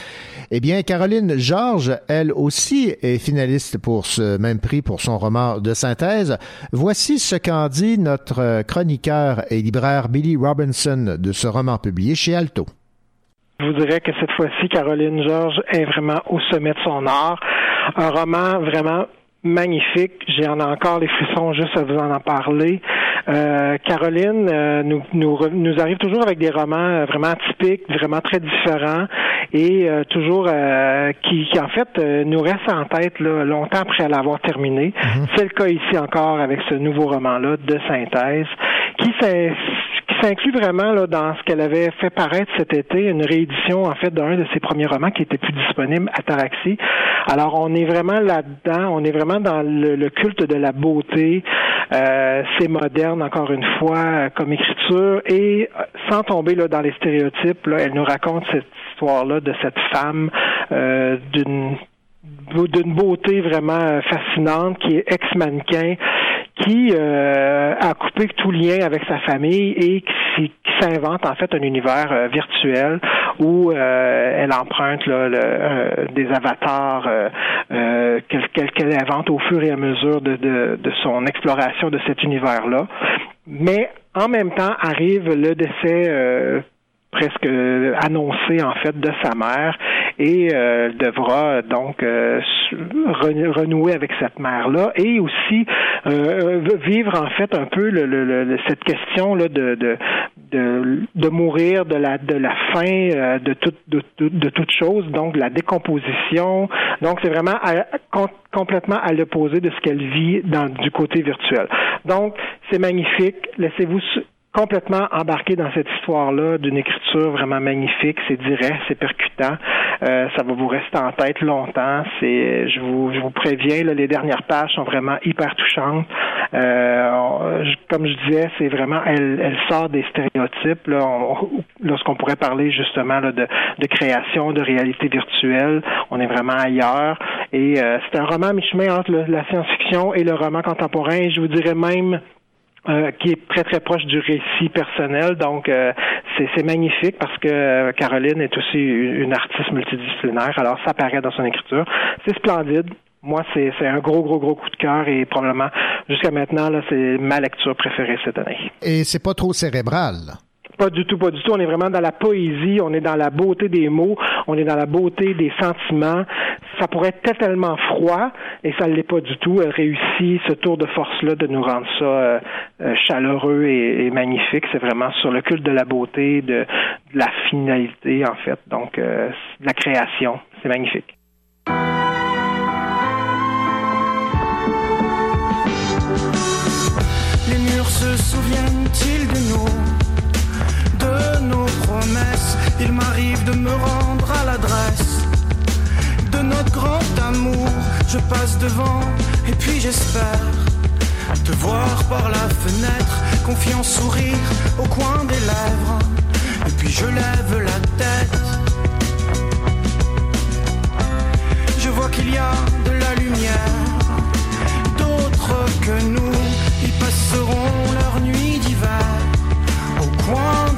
Eh bien, Caroline Georges, elle aussi est finaliste pour ce même prix pour son roman de synthèse. Voici ce qu'en dit notre chroniqueur et libraire Billy Robinson de ce roman publié chez Alto. Je vous dirais que cette fois-ci, Caroline Georges est vraiment au sommet de son art. Un roman vraiment magnifique. J'en ai encore les frissons juste à vous en en parler. Euh, Caroline euh, nous, nous, nous arrive toujours avec des romans euh, vraiment typiques, vraiment très différents et euh, toujours euh, qui, qui en fait euh, nous restent en tête là, longtemps après l'avoir terminé. C'est le cas ici encore avec ce nouveau roman-là de synthèse qui qui s'inclut vraiment là, dans ce qu'elle avait fait paraître cet été, une réédition en fait d'un de ses premiers romans qui était plus disponible, Ataraxie. Alors on est vraiment là-dedans, on est vraiment dans le, culte de la beauté. Euh, c'est moderne encore une fois comme écriture et euh, sans tomber là dans les stéréotypes, là, elle nous raconte cette histoire-là de cette femme euh, d'une d'une beauté vraiment euh, fascinante qui est ex-mannequin qui euh, a coupé tout lien avec sa famille et qui, s'invente en fait un univers euh, virtuel où euh, elle emprunte là, euh, des avatars qu'elle invente au fur et à mesure de, de, de son exploration de cet univers-là. Mais en même temps arrive le décès euh, presque euh, annoncé en fait de sa mère et euh, devra donc euh, renouer avec cette mère là et aussi euh, vivre en fait un peu le, le- cette question là de, de de, mourir de la de la fin euh, de toute de, de, de toute chose donc la décomposition. Donc c'est vraiment complètement à l'opposé de ce qu'elle vit dans du côté virtuel. Donc c'est magnifique. Laissez-vous complètement embarqué dans cette histoire-là d'une écriture vraiment magnifique. C'est direct, c'est percutant. Euh, ça va vous rester en tête longtemps. C'est, je vous, je vous préviens, les dernières pages sont vraiment hyper touchantes. Euh, comme je disais, c'est vraiment, elle, elle sort des stéréotypes. Lorsqu'on pourrait parler justement de, création, de réalité virtuelle, on est vraiment ailleurs. Et euh, c'est un roman mi-chemin entre la science-fiction et le roman contemporain. Je vous dirais même euh, qui est très très proche du récit personnel. Donc euh, c'est magnifique parce que euh, Caroline est aussi une une artiste multidisciplinaire. Alors ça apparaît dans son écriture. C'est splendide. moi, c'est un gros, gros, gros coup de cœur et probablement, jusqu'à maintenant, là, c'est ma lecture préférée cette année. Et c'est pas trop cérébral. Pas du tout, pas du tout. On est vraiment dans la poésie, on est dans la beauté des mots, on est dans la beauté des sentiments. Ça pourrait être tellement froid et ça ne l'est pas du tout. Elle réussit ce tour de force-là de nous rendre ça euh, euh, chaleureux et, magnifique. C'est vraiment sur le culte de la beauté, de, la finalité en fait. Donc, euh, de la création. C'est magnifique. M'arrive de me rendre à l'adresse de notre grand amour. Je passe devant et puis j'espère te voir par la fenêtre, confiant sourire au coin des lèvres. Et puis je lève la tête. Je vois qu'il y a de la lumière, d'autres que nous ils passeront leur nuit d'hiver au coin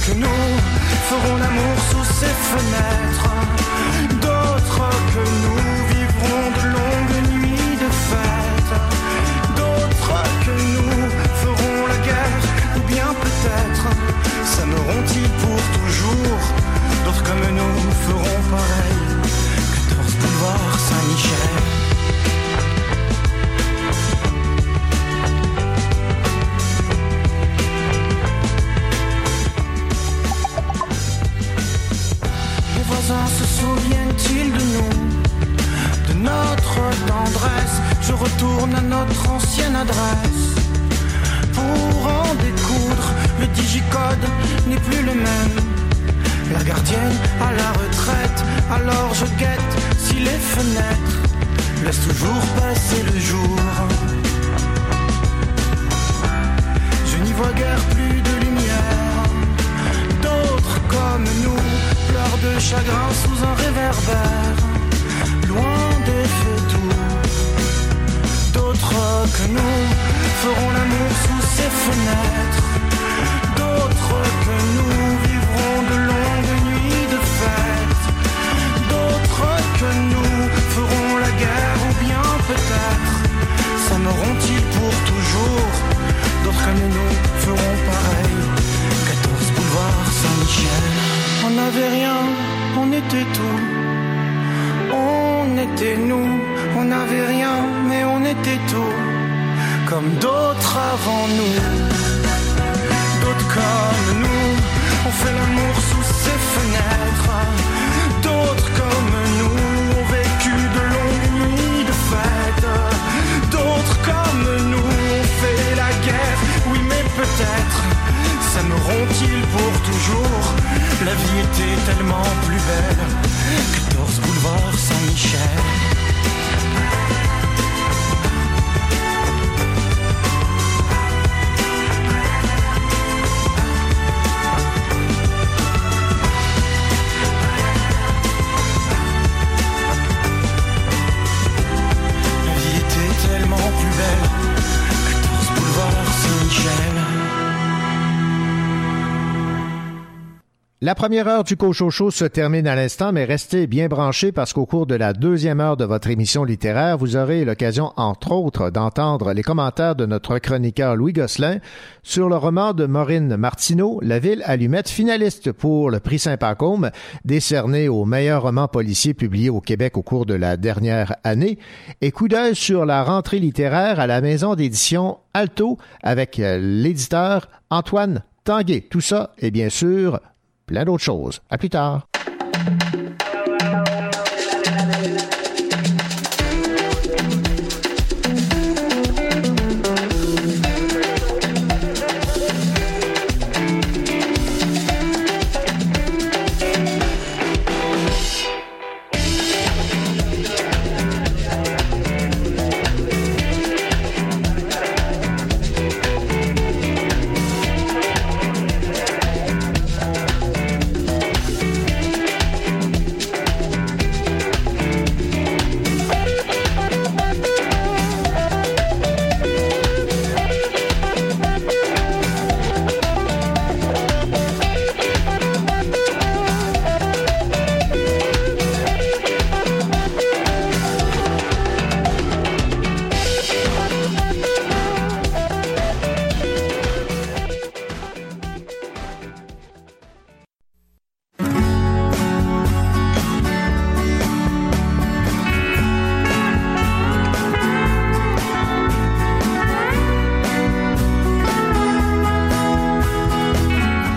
que nous feront l'amour sous ces fenêtres. D'autres que nous vivront de longues nuits de fête. D'autres que nous feront la guerre, ou bien peut-être s'aimeront-ils pour toujours. D'autres comme nous feront pareil. 14 boulevard Saint-Michel. Se souviennent-ils de nous, de notre tendresse Je retourne à notre ancienne adresse pour en découdre. Le digicode n'est plus le même. La gardienne à la retraite, alors je guette si les fenêtres laissent toujours passer le jour. Je n'y vois guère plus de comme nous pleurent de chagrin sous un réverbère, loin des feux doux. D'autres que nous feront l'amour sous ces fenêtres. D'autres que nous vivront de longues nuits de fête. D'autres que nous feront la guerre ou bien peut-être s'aimeront-ils pour toujours. D'autres comme nous feront pareil. 14 boulevard Saint-Michel. On n'avait rien, on était tout. On était nous, on n'avait rien, mais on était tout. Comme d'autres avant nous. D'autres comme nous, on fait l'amour sous ces fenêtres. D'autres comme nous ont vécu de longues nuits de fête. D'autres comme nous ont fait la guerre, oui mais peut-être s'aimeront-ils pour toujours? La vie était tellement plus belle 14 boulevard Saint-Michel La première heure du Cochocho se termine à l'instant, mais restez bien branchés parce qu'au cours de la deuxième heure de votre émission littéraire, vous aurez l'occasion, entre autres, d'entendre les commentaires de notre chroniqueur Louis Gosselin sur le roman de Maureen Martineau, La ville allumette, finaliste pour le prix Saint-Pacôme, décerné au meilleur roman policier publié au Québec au cours de la dernière année, et coup d'œil sur la rentrée littéraire à la maison d'édition Alto avec l'éditeur Antoine Tanguay. Tout ça et bien sûr plein d'autres choses. À plus tard.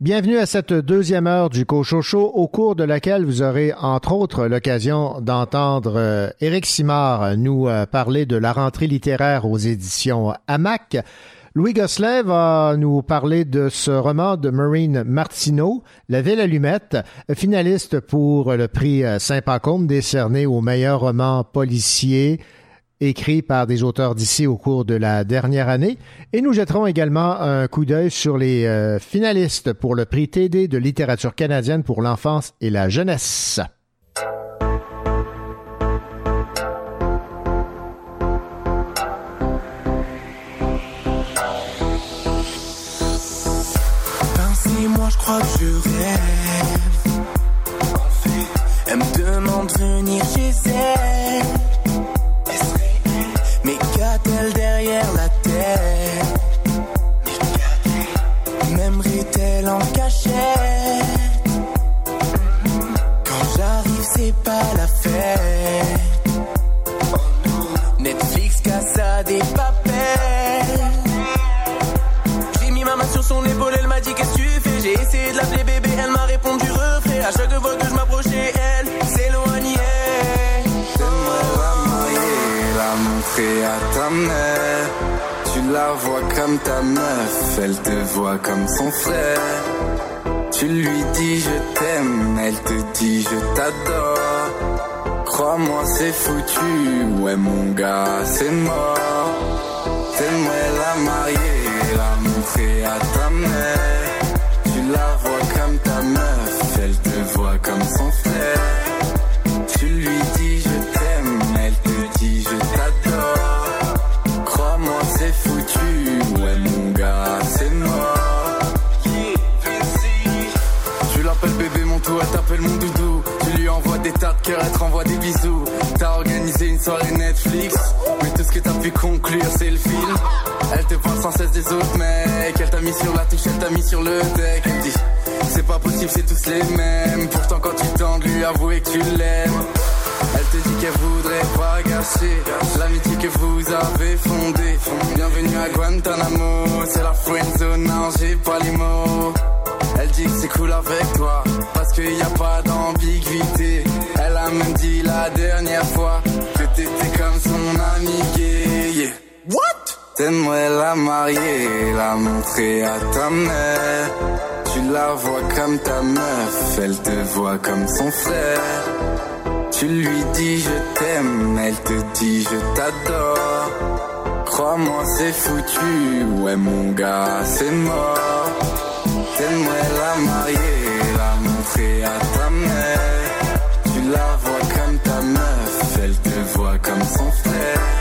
Bienvenue à cette deuxième heure du Cochocho, au cours de laquelle vous aurez entre autres l'occasion d'entendre euh, Éric Simard nous euh, parler de la rentrée littéraire aux éditions Hamac. Louis Gosselin va nous parler de ce roman de Marine Martineau, La Ville Allumette, finaliste pour le prix euh, Saint-Pacôme décerné au meilleur roman policier écrit par des auteurs d'ici au cours de la dernière année. Et nous jetterons également un coup d'œil sur les euh, finalistes pour le prix TD de littérature canadienne pour l'enfance et la jeunesse. Quand j'arrive, c'est pas la fête. Netflix, Casa des papels. J'ai mis ma main sur son épaule, elle m'a dit qu'est-ce que tu fais? J'ai essayé de l'appeler bébé, elle m'a répondu refrais. À chaque fois que je m'approchais, elle s'éloignait. J'aimerais la la montrer à ta mère. La vois comme ta meuf, elle te voit comme son frère. Tu lui dis je t'aime, elle te dit je t'adore. Crois-moi c'est foutu, ouais mon gars c'est mort. T'aimerais la marier, la montrer à ta mère. Tu la vois comme ta meuf, elle te voit comme son frère. Des bisous. T'as organisé une soirée Netflix, mais tout ce que t'as pu conclure c'est le film. Elle te parle sans cesse des autres mecs, elle t'a mis sur la touche, elle t'a mis sur le deck. Elle dit, c'est pas possible, c'est tous les mêmes. Pourtant quand tu tentes lui avouer que tu l'aimes. Elle te dit qu'elle voudrait pas gâcher l'amitié que vous avez fondée. Bienvenue à Guantanamo, c'est la friend zone, non j'ai pas les mots. Elle dit que c'est cool avec toi, parce qu'il y a pas d'ambiguïté. Elle a même dit la dernière fois que t'étais comme son ami gay. Yeah. What? T'aimerais la marier, la montrer à ta mère. Tu la vois comme ta meuf, elle te voit comme son frère. Tu lui dis je t'aime, elle te dit je t'adore. Crois-moi c'est foutu, ouais mon gars c'est mort. T'aimerais la marier, la montrer à ta mère. Tu la vois comme ta meuf, elle te voit comme son frère.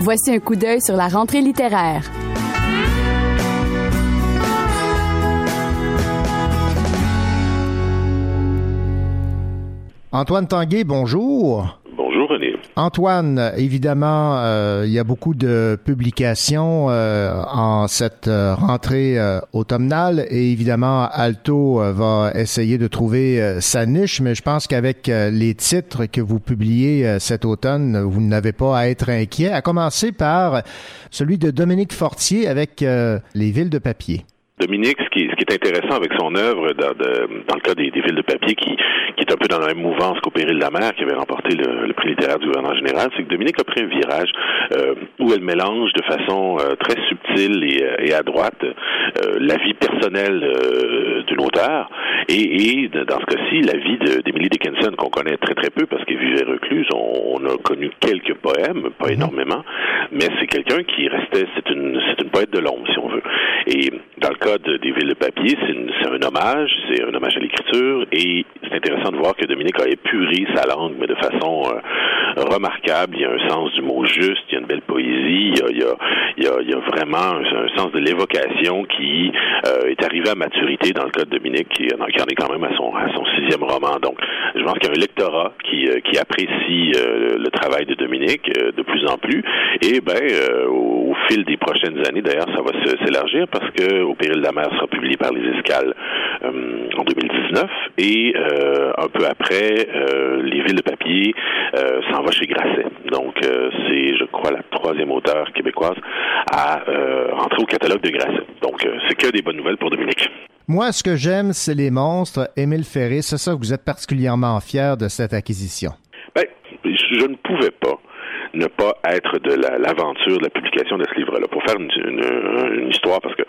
Voici un coup d'œil sur la rentrée littéraire. Antoine Tanguay, bonjour. Antoine, évidemment, euh, il y a beaucoup de publications euh, en cette euh, rentrée automnale et évidemment, Alto va essayer de trouver sa niche, mais je pense qu'avec les titres que vous publiez cet automne, vous n'avez pas à être inquiet, à commencer par celui de Dominique Fortier avec Les villes de papier. Dominique, ce qui, est intéressant avec son œuvre dans, le cas des, villes de papier, qui, est un peu dans la même mouvance qu'au Péril de la mer, qui avait remporté le, prix littéraire du gouvernement général, c'est que Dominique a pris un virage euh, où elle mélange de façon euh, très subtile et, euh, à droite la vie personnelle d'une auteur et, dans ce cas-ci, la vie d'Emily Dickinson, qu'on connaît très très peu parce qu'elle vivait recluse. On, a connu quelques poèmes, pas mhm. énormément, mais c'est quelqu'un qui restait, c'est une, une poète de l'ombre, si on veut. Et dans le cas des villes de papier, c'est un hommage, c'est un hommage à l'écriture, et c'est intéressant de voir que Dominique a épuré sa langue, mais de façon euh, remarquable. Il y a un sens du mot juste, il y a une belle poésie, il y a, il y a, il y a, il y a vraiment un, sens de l'évocation qui euh, est arrivé à maturité dans le cas de Dominique, qui, qui en est quand même à son, à son sixième roman. Donc, je pense qu'il y a un lectorat qui, euh, qui apprécie le travail de Dominique de plus en plus, et ben au, au, fil des prochaines années, d'ailleurs, ça va s'élargir parce que Au péril la mer sera publié par les Escales en 2019, et un peu après, euh, Les Villes de papier euh, s'en va chez Grasset. Donc, euh, c'est, je crois, la troisième auteure québécoise à rentrer au catalogue de Grasset. Donc, c'est que des bonnes nouvelles pour Dominique. Moi, ce que j'aime, c'est les monstres. Émile Ferris, c'est ça que vous êtes particulièrement fier de cette acquisition? Ben, je ne pouvais pas ne pas être de l'aventure de la publication de ce livre-là. Pour faire une, une, histoire, parce que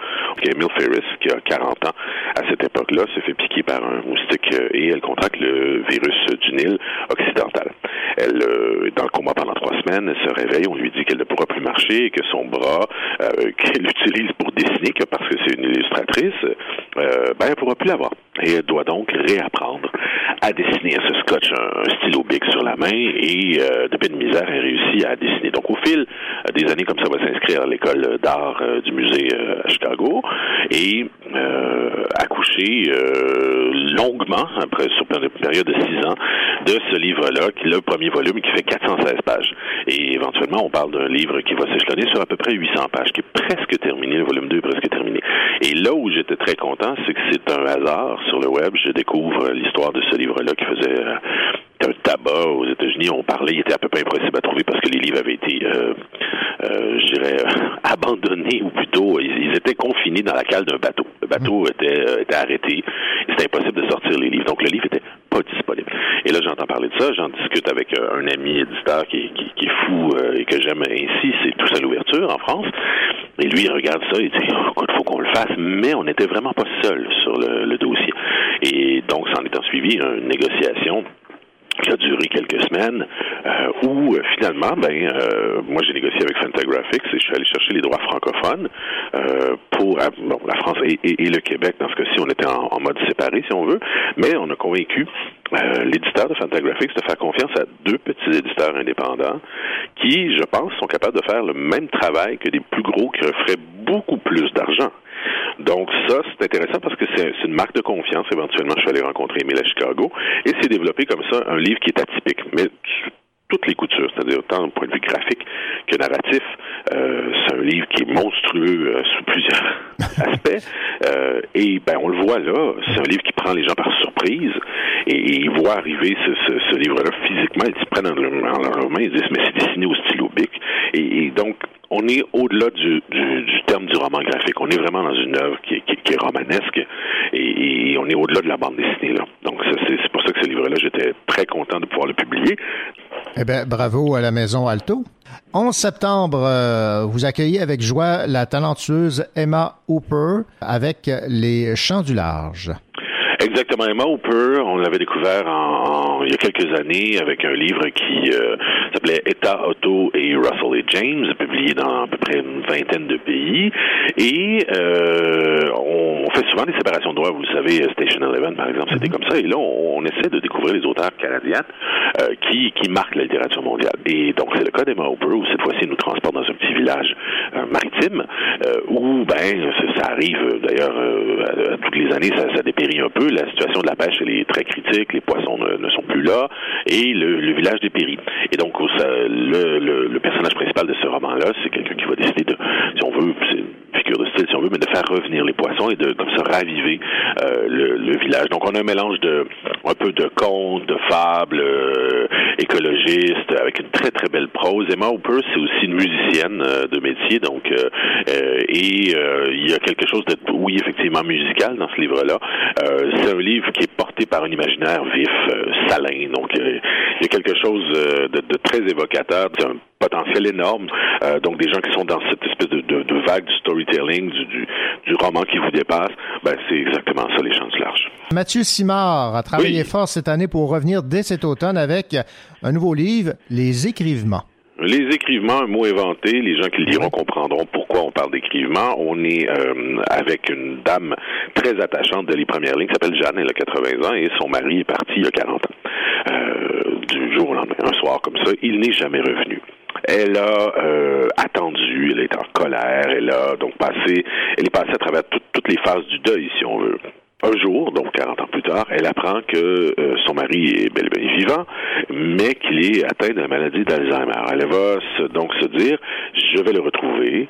Emile Ferris, qui a 40 ans à cette époque-là, s'est fait piquer par un moustique euh, et elle contracte le virus du Nil occidental. Elle euh, est dans le coma pendant trois semaines, elle se réveille, on lui dit qu'elle ne pourra plus marcher et que son bras euh, qu'elle utilise pour dessiner, parce que c'est une illustratrice, euh, ben elle pourra plus l'avoir. Et elle doit donc réapprendre à dessiner. Elle se scotche un, stylo bic sur la main et euh, de peine misère, elle réussit à dessiner. Donc au fil des années comme ça, va s'inscrire à l'école d'art du musée à Chicago et accoucher longuement, après sur une période de six ans, de ce livre-là, qui est le premier volume qui fait 416 pages. Et éventuellement, on parle d'un livre qui va s'échelonner sur à peu près 800 pages, qui est presque terminé, le volume 2 est presque terminé. Et là où j'étais très content, c'est que c'est un hasard sur le web, je découvre l'histoire de ce livre-là qui faisait euh, un tabac aux États-Unis. On parlait, il était à peu près impossible à trouver parce que les livres avaient été, euh, euh, je dirais, abandonnés ou plutôt, ils, étaient confinés dans la cale d'un bateau. Le bateau était, était arrêté. C'était impossible de sortir les livres. Donc le livre était Et là, j'entends parler de ça. J'en discute avec un ami éditeur qui, est fou et que j'aime ainsi. C'est tout à l'ouverture en France. Et lui, il regarde ça, il dit, écoute, faut qu'on le fasse, mais on n'était vraiment pas seul sur le, le dossier. Et donc, ça en étant suivi une négociation qui a duré quelques semaines, euh, où euh, finalement, ben, euh, moi j'ai négocié avec Fantagraphics et je suis allé chercher les droits francophones euh, pour bon, la France et, et, le Québec. Dans ce cas-ci, on était en, mode séparé, si on veut, mais on a convaincu l'éditeur de Fantagraphics de faire confiance à deux petits éditeurs indépendants qui, je pense, sont capables de faire le même travail que des plus gros qui feraient beaucoup plus d'argent. Donc ça, c'est intéressant parce que c'est une marque de confiance. Éventuellement, je suis allé rencontrer Emile à Chicago et c'est développé comme ça un livre qui est atypique. Mais toutes les coutures, c'est-à-dire autant d'un point de vue graphique que narratif. Euh, c'est un livre qui est monstrueux euh, sous plusieurs aspects. Euh, et ben on le voit là, c'est un livre qui prend les gens par surprise et, ils voient arriver ce, livre-là physiquement, ils se prennent dans leurs mains, ils disent mais c'est dessiné au stylo bic. Et, donc on est au-delà du, terme du roman graphique. On est vraiment dans une œuvre qui, est romanesque et, on est au-delà de la bande dessinée. Donc c'est pour ça que ce livre-là, j'étais très content de pouvoir le publier. Eh bien, bravo à la Maison Alto. 11 septembre, euh, vous accueillez avec joie la talentueuse Emma Hooper avec Les Chants du Large. Exactement. Emma Hooper, on l'avait découvert en, en- il y a quelques années avec un livre qui euh, s'appelait État, Auto et Russell et James, publié dans à peu près une vingtaine de pays. Et euh, on, fait souvent des séparations de droits. Vous le savez, Station Eleven, par exemple, c'était comme ça. Et là, on, on essaie de découvrir les auteurs canadiens euh, qui, qui marquent la littérature mondiale. Et donc, c'est le cas d'Emma Hooper, où cette fois-ci, nous transporte dans un petit village euh, maritime, euh, où, ben, ça, ça arrive, euh, d'ailleurs, euh, toutes les années, ça, ça dépérit un peu. La situation de la pêche, elle est très critique. Les poissons ne, sont plus là. Et le, village dépérit. Et donc, le, le, personnage principal de ce roman-là, c'est quelqu'un qui va décider de, si on veut, c'est une figure de style, si on veut, mais de faire revenir les poissons et de, comme ça, raviver euh, le, le village. Donc, on a un mélange de, un peu de contes, de fables, euh, écologistes, avec une très, très belle prose. Emma Hooper, c'est aussi une musicienne euh, de métier, donc, euh, euh, et il y a quelque chose de, oui, effectivement, musical dans ce livre-là. C'est un livre qui est porté par un imaginaire vif, salin, donc il y a quelque chose euh, de, de très évocateur, c'est un potentiel énorme. Euh, donc des gens qui sont dans cette espèce de, de, de vague du storytelling, du, du, du roman qui vous dépasse, ben, c'est exactement ça les champs du large. Mathieu Simard a travaillé Oui. fort cette année pour revenir dès cet automne avec un nouveau livre, Les écrivements. Les écrivements, un mot inventé, les gens qui le liront comprendront pourquoi on parle d'écrivement. On est euh, avec une dame très attachante de les premières lignes, qui s'appelle Jeanne, elle a 80 ans, et son mari est parti il y a 40 ans. Euh, du jour au lendemain, un soir comme ça, il n'est jamais revenu. Elle a euh, attendu, elle est en colère, elle a donc passé, elle est passée à travers tout- toutes les phases du deuil, si on veut. Un jour, donc 40 ans plus tard, elle apprend que euh, son mari est bel et bien vivant, mais qu'il est atteint de la maladie d'Alzheimer. Elle va se- donc se dire, je vais le retrouver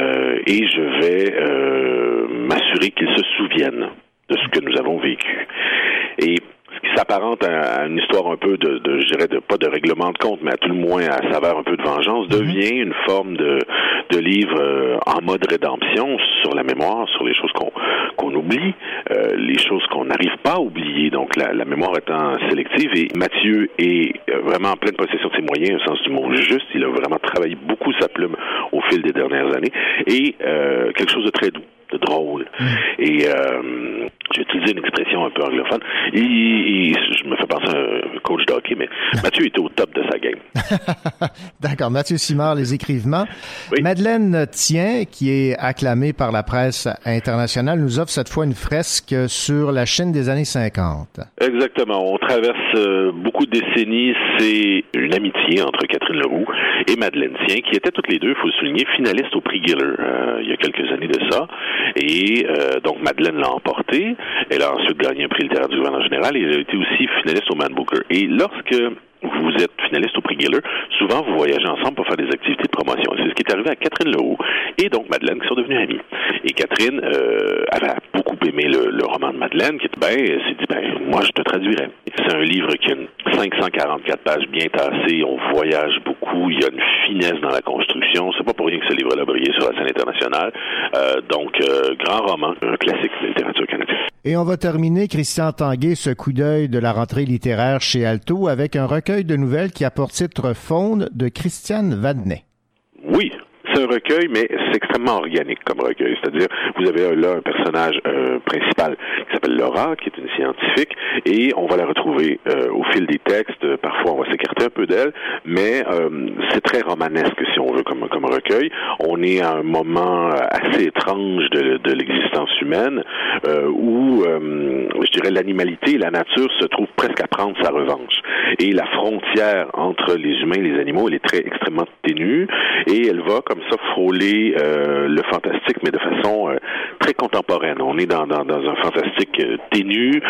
euh, et je vais euh, m'assurer qu'il se souvienne de ce que nous avons vécu. Qui s'apparente à, à une histoire un peu de, de je dirais, de, pas de règlement de compte, mais à tout le moins à saveur un peu de vengeance, devient une forme de, de livre euh, en mode rédemption sur la mémoire, sur les choses qu'on qu'on oublie, euh, les choses qu'on n'arrive pas à oublier, donc la, la mémoire étant sélective. Et Mathieu est euh, vraiment en pleine possession de ses moyens, au sens du mot juste. Il a vraiment travaillé beaucoup sa plume au fil des dernières années. Et euh, quelque chose de très doux de drôle. Et euh, j'ai utilisé une expression un peu anglophone. Il, il- je me fais penser à un coach de hockey, mais Mathieu était au top de sa game. D'accord, Mathieu Simard, Les écrivements. Madeleine Tien, qui est acclamée par la presse internationale, nous offre cette fois une fresque sur la Chine des années 50. Exactement. On traverse euh, beaucoup de décennies. C'est une amitié entre Catherine Leroux et Madeleine Tien, qui étaient toutes les deux, il faut le souligner, finalistes au prix Giller euh, il y a quelques années de ça. Et euh, donc Madeleine l'a emporté. Elle a ensuite gagné un prix littéraire du gouvernement général et elle a été aussi finaliste au Man Booker. Et lorsque vous êtes finaliste au prix Giller, souvent vous voyagez ensemble pour faire des activités de promotion. C'est ce qui est arrivé à Catherine Leroux et donc Madeleine qui sont devenues amies. Et Catherine euh, avait beaucoup aimé le, roman de Madeleine, qui était ben, s'est dit ben moi je te traduirai. C'est un livre qui a une 544 pages bien tassées, on voyage beaucoup, il y a une finesse dans la construction. C'est pas pour rien que ce livre-là brillé sur la scène internationale. Euh, donc euh, grand roman, un classique de la littérature canadienne. Et on va terminer, Christian Tanguay, ce coup d'œil de la rentrée littéraire chez Alto avec un recueil de nouvelles qui a pour titre Faune de Christiane Vadney. C'est un recueil, mais c'est extrêmement organique comme recueil. C'est-à-dire, vous avez là un personnage euh, principal qui s'appelle Laura, qui est une scientifique, et on va la retrouver euh, au fil des textes. Parfois, on va s'écarter un peu d'elle, mais euh, c'est très romanesque, si on veut, comme, comme recueil. On est à un moment assez étrange de, l'existence humaine, où, je dirais, l'animalité et la nature se trouvent presque à prendre sa revanche. Et la frontière entre les humains et les animaux, elle est très extrêmement ténue, et elle va comme ça frôler euh, le fantastique, mais de façon euh, très contemporaine. On est dans, dans, un fantastique euh, ténu,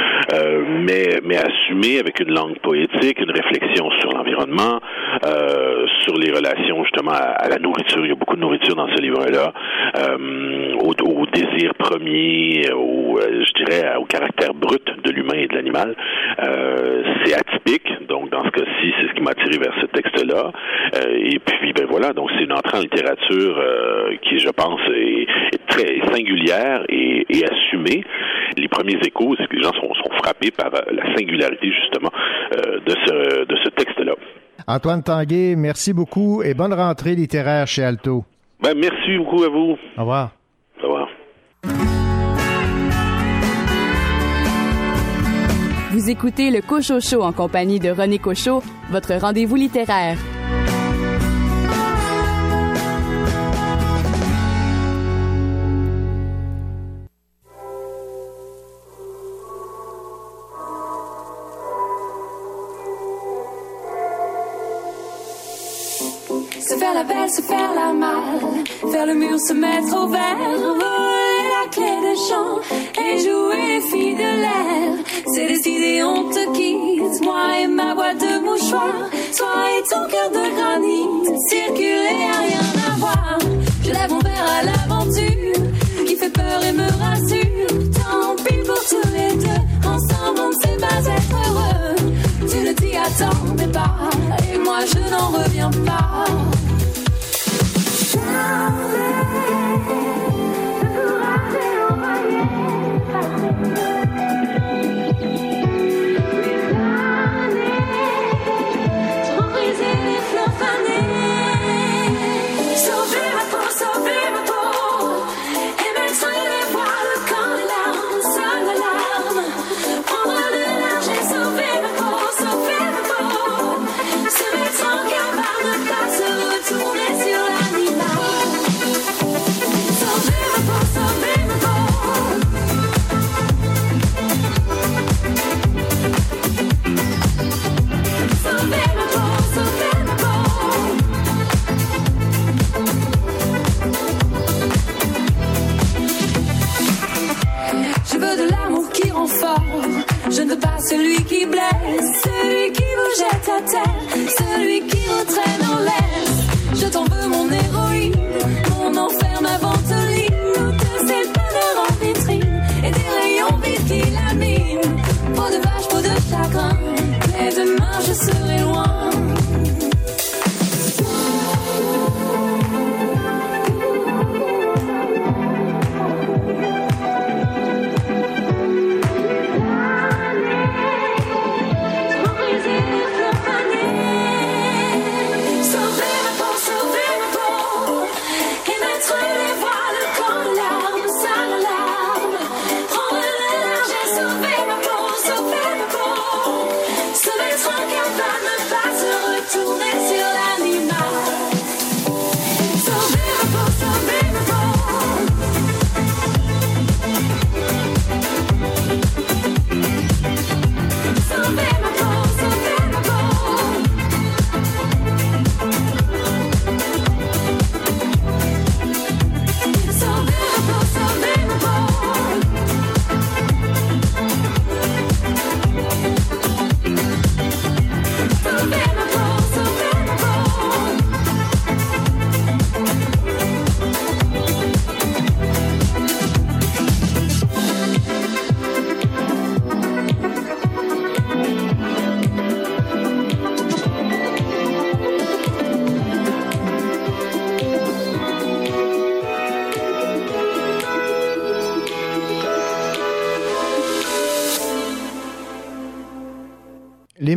mais, mais assumé avec une langue poétique, une réflexion sur euh, sur les relations justement à, la nourriture. Il y a beaucoup de nourriture dans ce livre-là, euh, au, au désir premier, au, euh, je dirais, au caractère brut de l'humain et de l'animal. Euh, c'est atypique, donc dans ce cas-ci, c'est ce qui m'a attiré vers ce texte-là. Et puis, ben voilà, donc c'est une entrée en littérature qui, je pense, est, très singulière et, assumée. Les premiers échos, c'est que les gens sont, sont frappés par la singularité justement de ce de ce texte-là. Antoine Tanguay, merci beaucoup et bonne rentrée littéraire chez Alto. Ben merci beaucoup à vous. Au revoir. Au revoir. Vous écoutez le Cocho Show en compagnie de René Cochot, votre rendez-vous littéraire. Se faire la belle, se faire la mal, faire le mur, se mettre au vert, voler la clé des champs et jouer les filles de l'air. C'est décidé, on te quitte, moi et ma boîte de mouchoirs, toi et ton cœur de granit, circuler à rien à voir. Je lève mon verre à l'aventure, qui fait peur et me rassure. Tant pis pour tous les deux, ensemble on ne sait pas être heureux. Tu ne t'y attendais pas, et moi je n'en reviens pas. Thank you. Je ne veux pas celui qui blesse, celui qui vous jette à terre, celui qui vous traîne en laisse. Je t'en veux mon héroïne,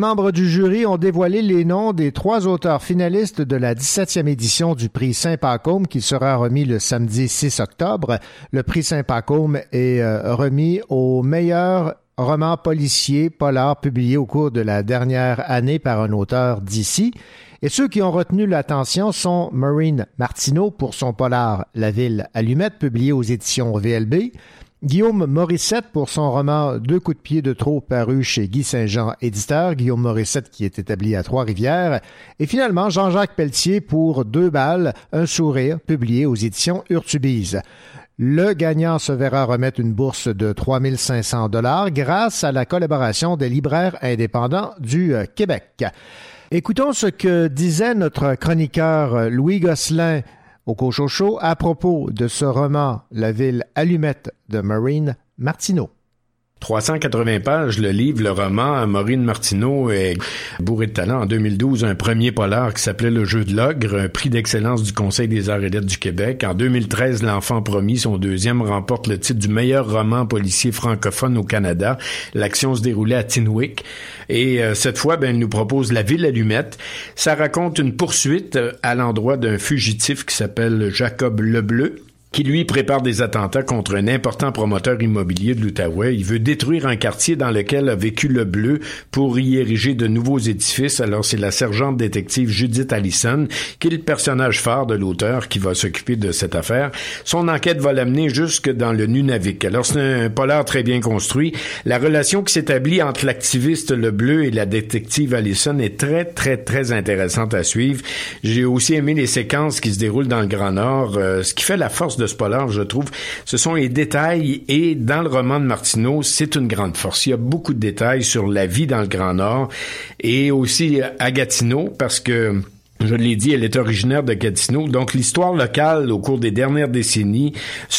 membres du jury ont dévoilé les noms des trois auteurs finalistes de la 17e édition du prix Saint-Pacôme qui sera remis le samedi 6 octobre. Le prix Saint-Pacôme est euh, remis au meilleur roman policier polar publié au cours de la dernière année par un auteur d'ici. Et ceux qui ont retenu l'attention sont Maureen Martineau pour son polar La ville allumette publié aux éditions VLB, Guillaume Morissette pour son roman Deux coups de pied de trop paru chez Guy Saint-Jean, éditeur, Guillaume Morissette qui est établi à Trois-Rivières, et finalement Jean-Jacques Pelletier pour Deux balles, un sourire, publié aux éditions Urtubise. Le gagnant se verra remettre une bourse de 3500 dollars grâce à la collaboration des libraires indépendants du euh, Québec. Écoutons ce que disait notre chroniqueur euh, Louis Gosselin au Cochocho à propos de ce roman La ville allumette de Marine Martineau. 380 pages, le livre, le roman, Maureen Martineau est bourré de talent. En 2012, un premier polar qui s'appelait Le jeu de l'ogre, un prix d'excellence du Conseil des arts et lettres du Québec. En 2013, L'enfant promis, son deuxième, remporte le titre du meilleur roman policier francophone au Canada. L'action se déroulait à Tinwick. Et euh, cette fois, ben, nous propose La ville allumette. Ça raconte une poursuite euh, à l'endroit d'un fugitif qui s'appelle Jacob Lebleu qui lui prépare des attentats contre un important promoteur immobilier de l'Outaouais. Il veut détruire un quartier dans lequel a vécu le bleu pour y ériger de nouveaux édifices. Alors c'est la sergente détective Judith Allison qui est le personnage phare de l'auteur qui va s'occuper de cette affaire. Son enquête va l'amener jusque dans le Nunavik. Alors c'est un polar très bien construit. La relation qui s'établit entre l'activiste Le Bleu et la détective Allison est très très très intéressante à suivre. J'ai aussi aimé les séquences qui se déroulent dans le Grand Nord. Euh, ce qui fait la force de polar, je trouve, ce sont les détails et dans le roman de Martineau, c'est une grande force. Il y a beaucoup de détails sur la vie dans le Grand Nord et aussi à Gatineau parce que je l'ai dit, elle est originaire de Gatineau. Donc, l'histoire locale au cours des dernières décennies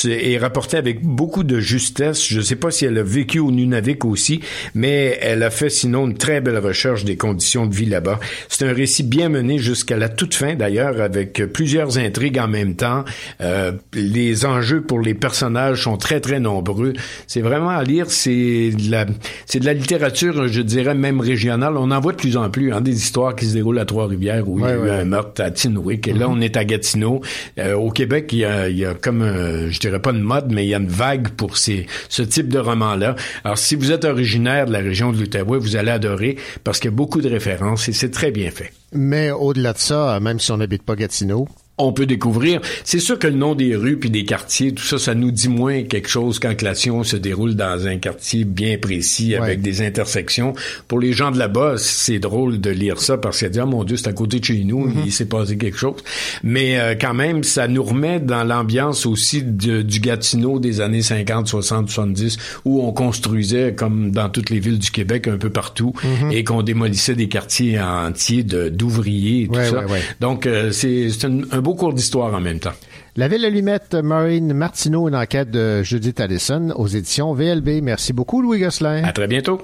est rapportée avec beaucoup de justesse. Je ne sais pas si elle a vécu au Nunavik aussi, mais elle a fait sinon une très belle recherche des conditions de vie là-bas. C'est un récit bien mené jusqu'à la toute fin, d'ailleurs, avec plusieurs intrigues en même temps. Euh, les enjeux pour les personnages sont très, très nombreux. C'est vraiment à lire. C'est de la, c'est de la littérature, je dirais, même régionale. On en voit de plus en plus, hein, des histoires qui se déroulent à Trois-Rivières où il y a eu un meurtre à Tinwick. Et là, on est à Gatineau. Euh, au Québec, il y a, il y a comme, un, je dirais pas une mode, mais il y a une vague pour ces, ce type de roman-là. Alors, si vous êtes originaire de la région de l'Outaouais, vous allez adorer parce qu'il y a beaucoup de références et c'est très bien fait. Mais au-delà de ça, même si on n'habite pas Gatineau, on peut découvrir. C'est sûr que le nom des rues puis des quartiers, tout ça, ça nous dit moins quelque chose quand l'action se déroule dans un quartier bien précis avec des intersections. Pour les gens de là-bas, c'est drôle de lire ça parce qu'ils disent ah mon Dieu, c'est à côté de chez nous, il s'est passé quelque chose. Mais euh, quand même, ça nous remet dans l'ambiance aussi de, du Gatineau des années 50, 60, 70 où on construisait comme dans toutes les villes du Québec un peu partout et qu'on démolissait des quartiers entiers d'ouvriers et tout Ouais, ça. ouais. Donc euh, c'est c'est un, un beau cours d'histoire en même temps. La Ville Allumette, Maureen Martineau, une enquête de Judith Allison aux éditions VLB. Merci beaucoup, Louis Gosselin. À très bientôt.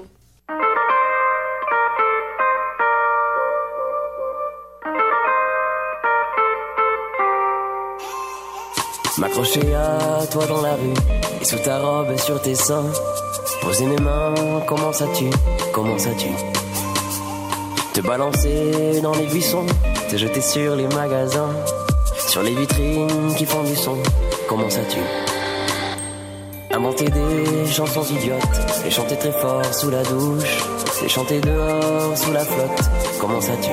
M'accrocher à toi dans la rue et sous ta robe et sur tes seins. Poser mes mains, comment ça tue, comment ça tue. Te balancer dans les buissons, te jeter sur les magasins, sur les vitrines qui font du son, comment ça tue? Inventer des chansons idiotes, les chanter très fort sous la douche, les chanter dehors sous la flotte, comment ça tue?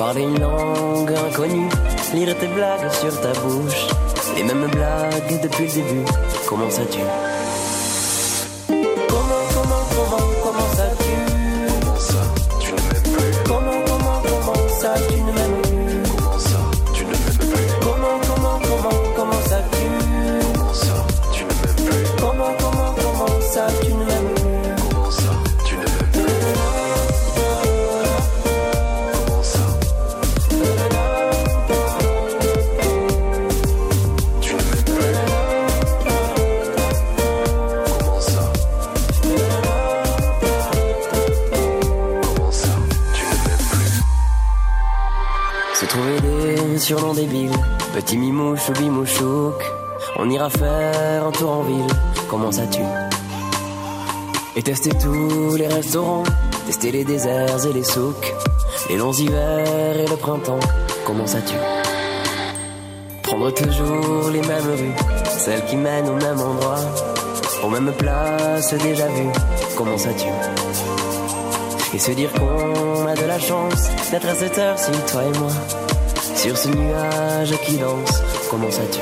Parler une langue inconnue, lire tes blagues sur ta bouche, les mêmes blagues depuis le début, comment ça tue? Des surnoms débiles Petit mimouche ou On ira faire un tour en ville. Comment ça tue Et tester tous les restaurants Tester les déserts et les souks Les longs hivers et le printemps. Comment ça tue Prendre toujours les mêmes rues Celles qui mènent au même endroit Aux mêmes places déjà vues. Comment ça tue et se dire qu'on a de la chance d'être à cette heure-ci, toi et moi, sur ce nuage qui danse, comment ça tue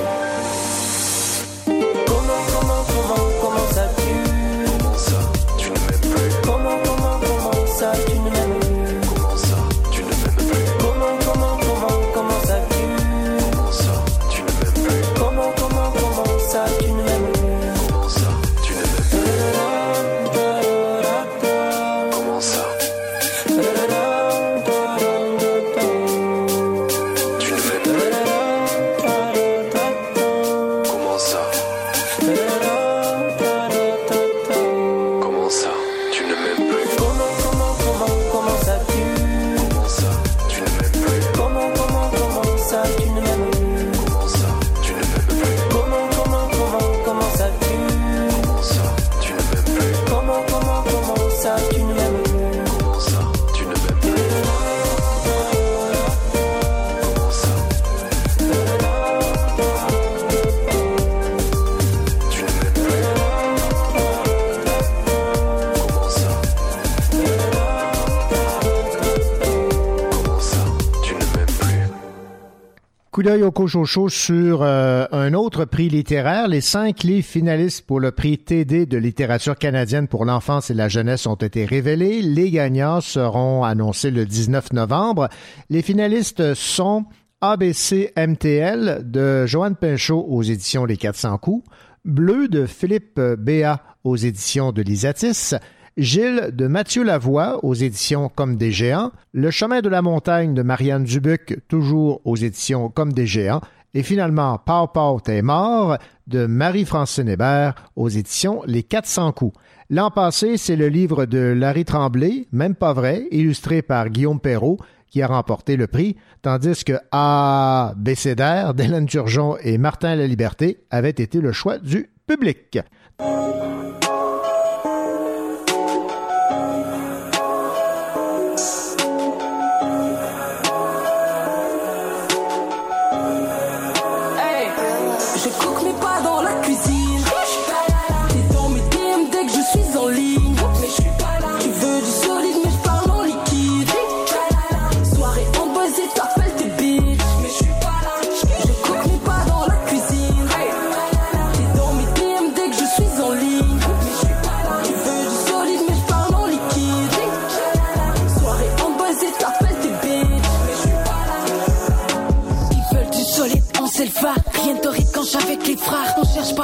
d'œil au Cochocho sur euh, un autre prix littéraire. Les cinq livres finalistes pour le prix TD de littérature canadienne pour l'enfance et la jeunesse ont été révélés. Les gagnants seront annoncés le 19 novembre. Les finalistes sont ABC MTL de Joanne Pinchot aux éditions Les 400 coups, Bleu de Philippe Béat aux éditions de Lisatis, Gilles de Mathieu Lavoie aux éditions Comme des géants, Le chemin de la montagne de Marianne Dubuc toujours aux éditions Comme des géants et finalement Pau Pau t'es mort de Marie-Francine Hébert aux éditions Les 400 coups. L'an passé, c'est le livre de Larry Tremblay, même pas vrai, illustré par Guillaume Perrault, qui a remporté le prix, tandis que A. Bécédaire d'Hélène Turgeon et Martin La Liberté avaient été le choix du public.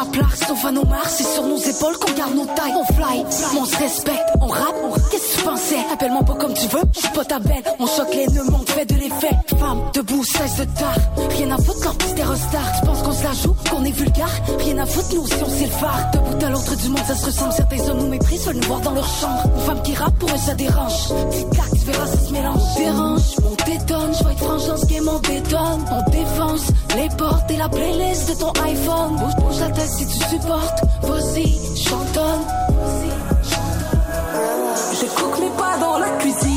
On sauf à nos marques. C'est sur nos épaules qu'on garde nos tailles. On fly, on se respecte, on rap. Qu'est-ce que tu pensais? Appelle-moi pas comme tu veux, je suis pas ta belle. On choque les nœuds, on fait de l'effet. Femme, debout, cesse de tard. Rien à foutre quand petit stars. Tu penses qu'on se la joue, qu'on est vulgaire? Rien à foutre, nous si on sait le phare. Debout à l'autre du monde, ça se ressemble. Certains hommes nous méprisent, veulent nous voir dans leur chambre. Une femme qui rappe, pour eux ça dérange. Claque, tu verras, ça se mélange. Dérange, on détonne, je vais être franche dans ce game, on détonne. On défonce les portes et la playlist de ton iPhone. Bouge, bouge la tête si tu supportes. Vas-y, chantonne. Je cook mes pas dans la cuisine.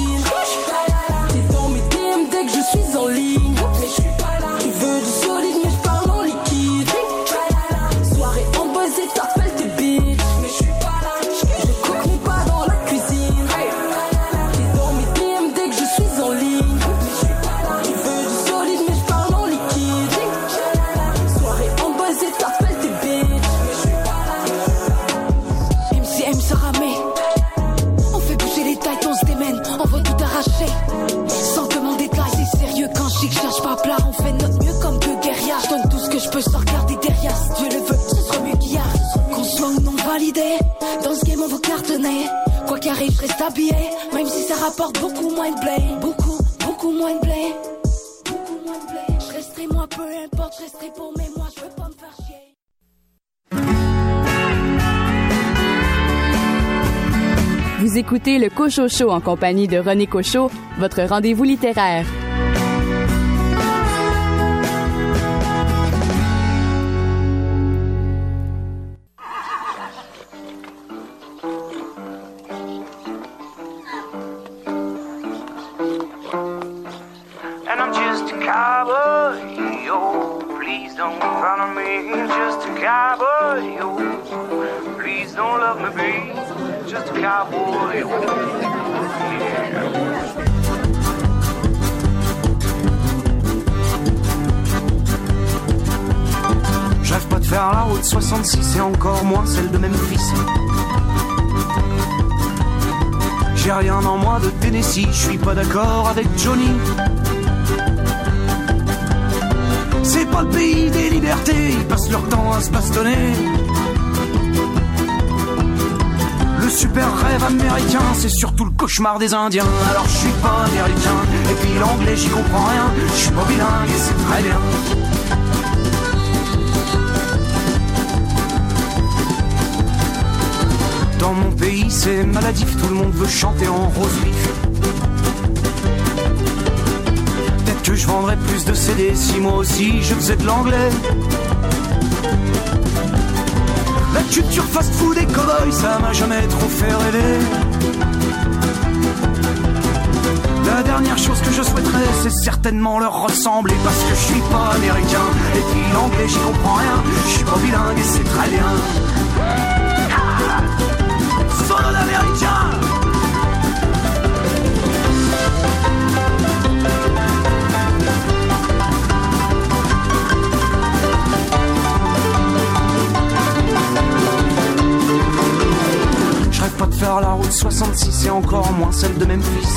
Quoi qu'il arrive, je reste habillé. Même si ça rapporte beaucoup moins de blé. Beaucoup, beaucoup moins de blé. Beaucoup moins de blé. Je resterai moi, peu importe, je resterai pour mes mois, je veux pas me faire chier. Vous écoutez le Cocho Show en compagnie de René Cocho, votre rendez-vous littéraire. Celle de Memphis. J'ai rien en moi de Tennessee, je suis pas d'accord avec Johnny. C'est pas le pays des libertés, ils passent leur temps à se bastonner. Le super rêve américain, c'est surtout le cauchemar des Indiens. Alors je suis pas américain, et puis l'anglais j'y comprends rien. Je suis pas bilingue et c'est très bien. Pays, c'est maladif, tout le monde veut chanter en rose vif. Peut-être que je vendrais plus de CD si moi aussi je faisais de l'anglais. La culture fast-food et cow-boy, ça m'a jamais trop fait rêver. La dernière chose que je souhaiterais, c'est certainement leur ressembler parce que je suis pas américain. Et puis l'anglais, j'y comprends rien. Je suis pas bilingue et c'est très bien. De 66 et encore moins celle de Memphis.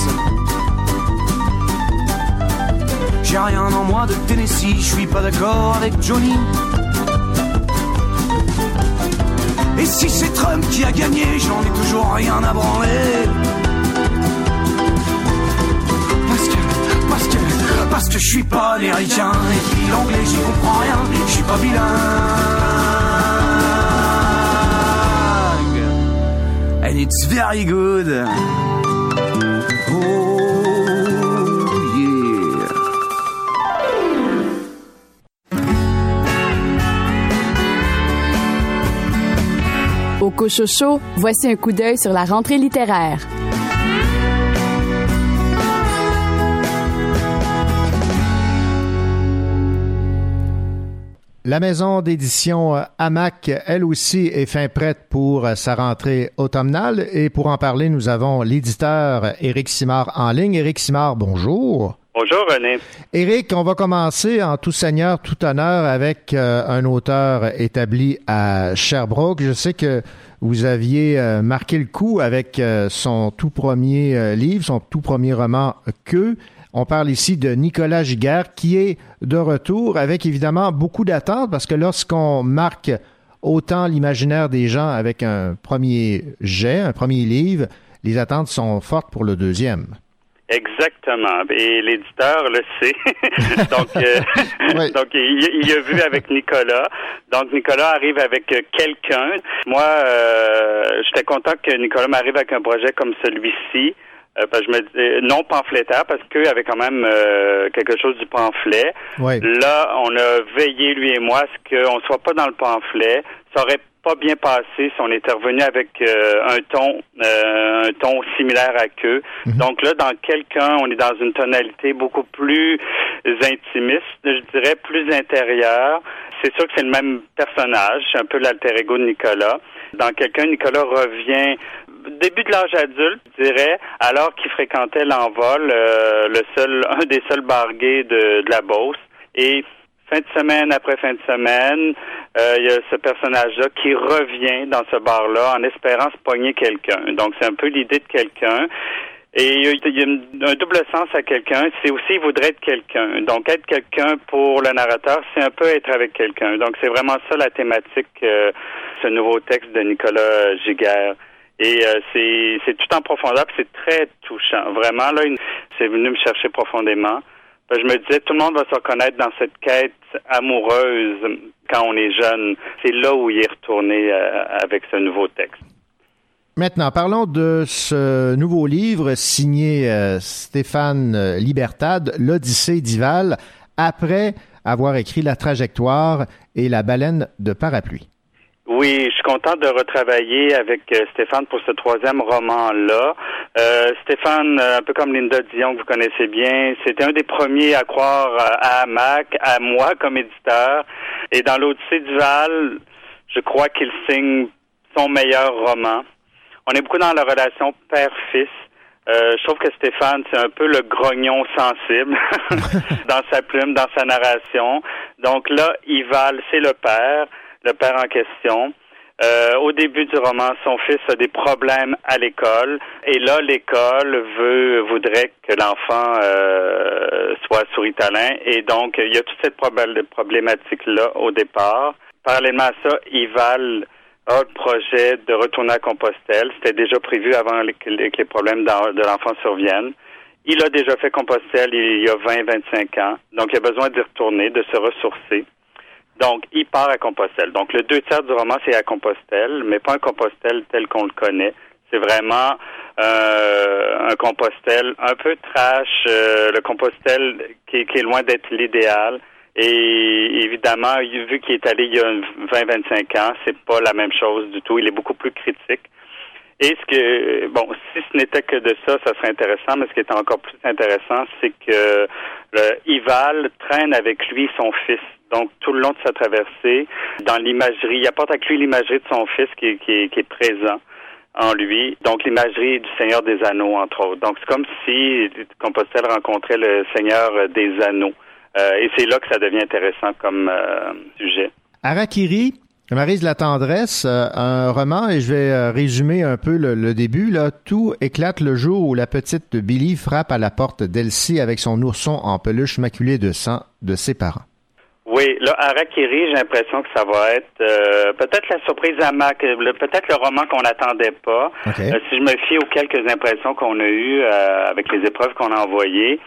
J'ai rien en moi de Tennessee, je suis pas d'accord avec Johnny. Et si c'est Trump qui a gagné, j'en ai toujours rien à branler. Parce que, parce que, parce que je suis pas américain. Et puis l'anglais, j'y comprends rien, je suis pas bilingue. It's very good. Oh. Au Cochocho, voici un coup d'œil sur la rentrée littéraire. La maison d'édition euh, Hamac, elle aussi, est fin prête pour euh, sa rentrée automnale. Et pour en parler, nous avons l'éditeur Éric Simard en ligne. Éric Simard, bonjour. Bonjour René. Éric, on va commencer en tout seigneur, tout honneur avec euh, un auteur établi à Sherbrooke. Je sais que vous aviez euh, marqué le coup avec euh, son tout premier livre, son tout premier roman Que. On parle ici de Nicolas Giguère qui est de retour avec évidemment beaucoup d'attentes parce que lorsqu'on marque autant l'imaginaire des gens avec un premier jet, un premier livre, les attentes sont fortes pour le deuxième. Exactement. Et l'éditeur le sait. donc, euh, donc il, il a vu avec Nicolas. Donc, Nicolas arrive avec quelqu'un. Moi, euh, j'étais content que Nicolas m'arrive avec un projet comme celui-ci. Euh, parce que je me dis, non pamphlétaire parce qu'il y avait quand même euh, quelque chose du pamphlet. Ouais. Là, on a veillé lui et moi à ce qu'on soit pas dans le pamphlet. Ça aurait pas bien passé si on était revenu avec euh, un ton euh, un ton similaire à queue. Donc là, dans quelqu'un, on est dans une tonalité beaucoup plus intimiste, je dirais plus intérieure. C'est sûr que c'est le même personnage, un peu l'alter ego de Nicolas. Dans quelqu'un, Nicolas revient début de l'âge adulte, je dirais, alors qu'il fréquentait l'envol, euh, le seul, un des seuls barguets de, de la Beauce. Et fin de semaine après fin de semaine, euh, il y a ce personnage-là qui revient dans ce bar-là en espérant se pogner quelqu'un. Donc, c'est un peu l'idée de quelqu'un. Et il y a, un double sens à quelqu'un, c'est aussi il voudrait être quelqu'un. Donc être quelqu'un pour le narrateur, c'est un peu être avec quelqu'un. Donc c'est vraiment ça la thématique, euh, ce nouveau texte de Nicolas Giguère. Et euh, c'est tout en profondeur, c'est très touchant. Vraiment là, c'est venu me chercher profondément. Ben, Je me disais, tout le monde va se reconnaître dans cette quête amoureuse quand on est jeune. C'est là où il est retourné euh, avec ce nouveau texte. Maintenant, parlons de ce nouveau livre signé euh, Stéphane euh, Libertad, L'Odyssée d'Ival, après avoir écrit La trajectoire et La baleine de parapluie. Oui, je suis content de retravailler avec euh, Stéphane pour ce troisième roman-là. Euh, Stéphane, euh, un peu comme Linda Dion que vous connaissez bien, c'était un des premiers à croire euh, à Mac, à moi comme éditeur. Et dans l'Odyssée du Val, je crois qu'il signe son meilleur roman. On est beaucoup dans la relation père-fils. Euh, je trouve que Stéphane, c'est un peu le grognon sensible dans sa plume, dans sa narration. Donc là, Ival, c'est le père, le père en question. Euh, au début du roman, son fils a des problèmes à l'école et là, l'école veut voudrait que l'enfant euh, soit souritalin et donc il y a toute cette probl- problématique-là au départ. Parallèlement à ça, Ival a le projet de retourner à Compostelle. C'était déjà prévu avant que les, problèmes de l'enfant surviennent. Il a déjà fait Compostelle il y a 20-25 ans, donc il a besoin d'y retourner, de se ressourcer. Donc, il part à Compostelle. Donc, le deux tiers du roman, c'est à Compostelle, mais pas un Compostelle tel qu'on le connaît. C'est vraiment euh, un Compostelle un peu trash, euh, le Compostelle qui, qui est loin d'être l'idéal. Et évidemment, vu qu'il est allé il y a 20-25 ans, c'est pas la même chose du tout. Il est beaucoup plus critique. Et ce que, bon, si ce n'était que de ça, ça serait intéressant, mais ce qui est encore plus intéressant, c'est que le Ival traîne avec lui son fils. Donc, tout le long de sa traversée, dans l'imagerie, il apporte avec lui l'imagerie de son fils qui, qui, qui est présent en lui. Donc, l'imagerie du Seigneur des Anneaux, entre autres. Donc, c'est comme si Compostelle rencontrait le Seigneur des Anneaux. Euh, et c'est là que ça devient intéressant comme euh, sujet. Harakiri, Marise la tendresse, euh, un roman, et je vais euh, résumer un peu le, le début. Là. Tout éclate le jour où la petite Billy frappe à la porte d'Elsie avec son ourson en peluche maculé de sang de ses parents. Oui, là, Harakiri, j'ai l'impression que ça va être euh, peut-être la surprise à Mac, peut-être le roman qu'on n'attendait pas. Euh, si je me fie aux quelques impressions qu'on a eues euh, avec les épreuves qu'on a envoyées.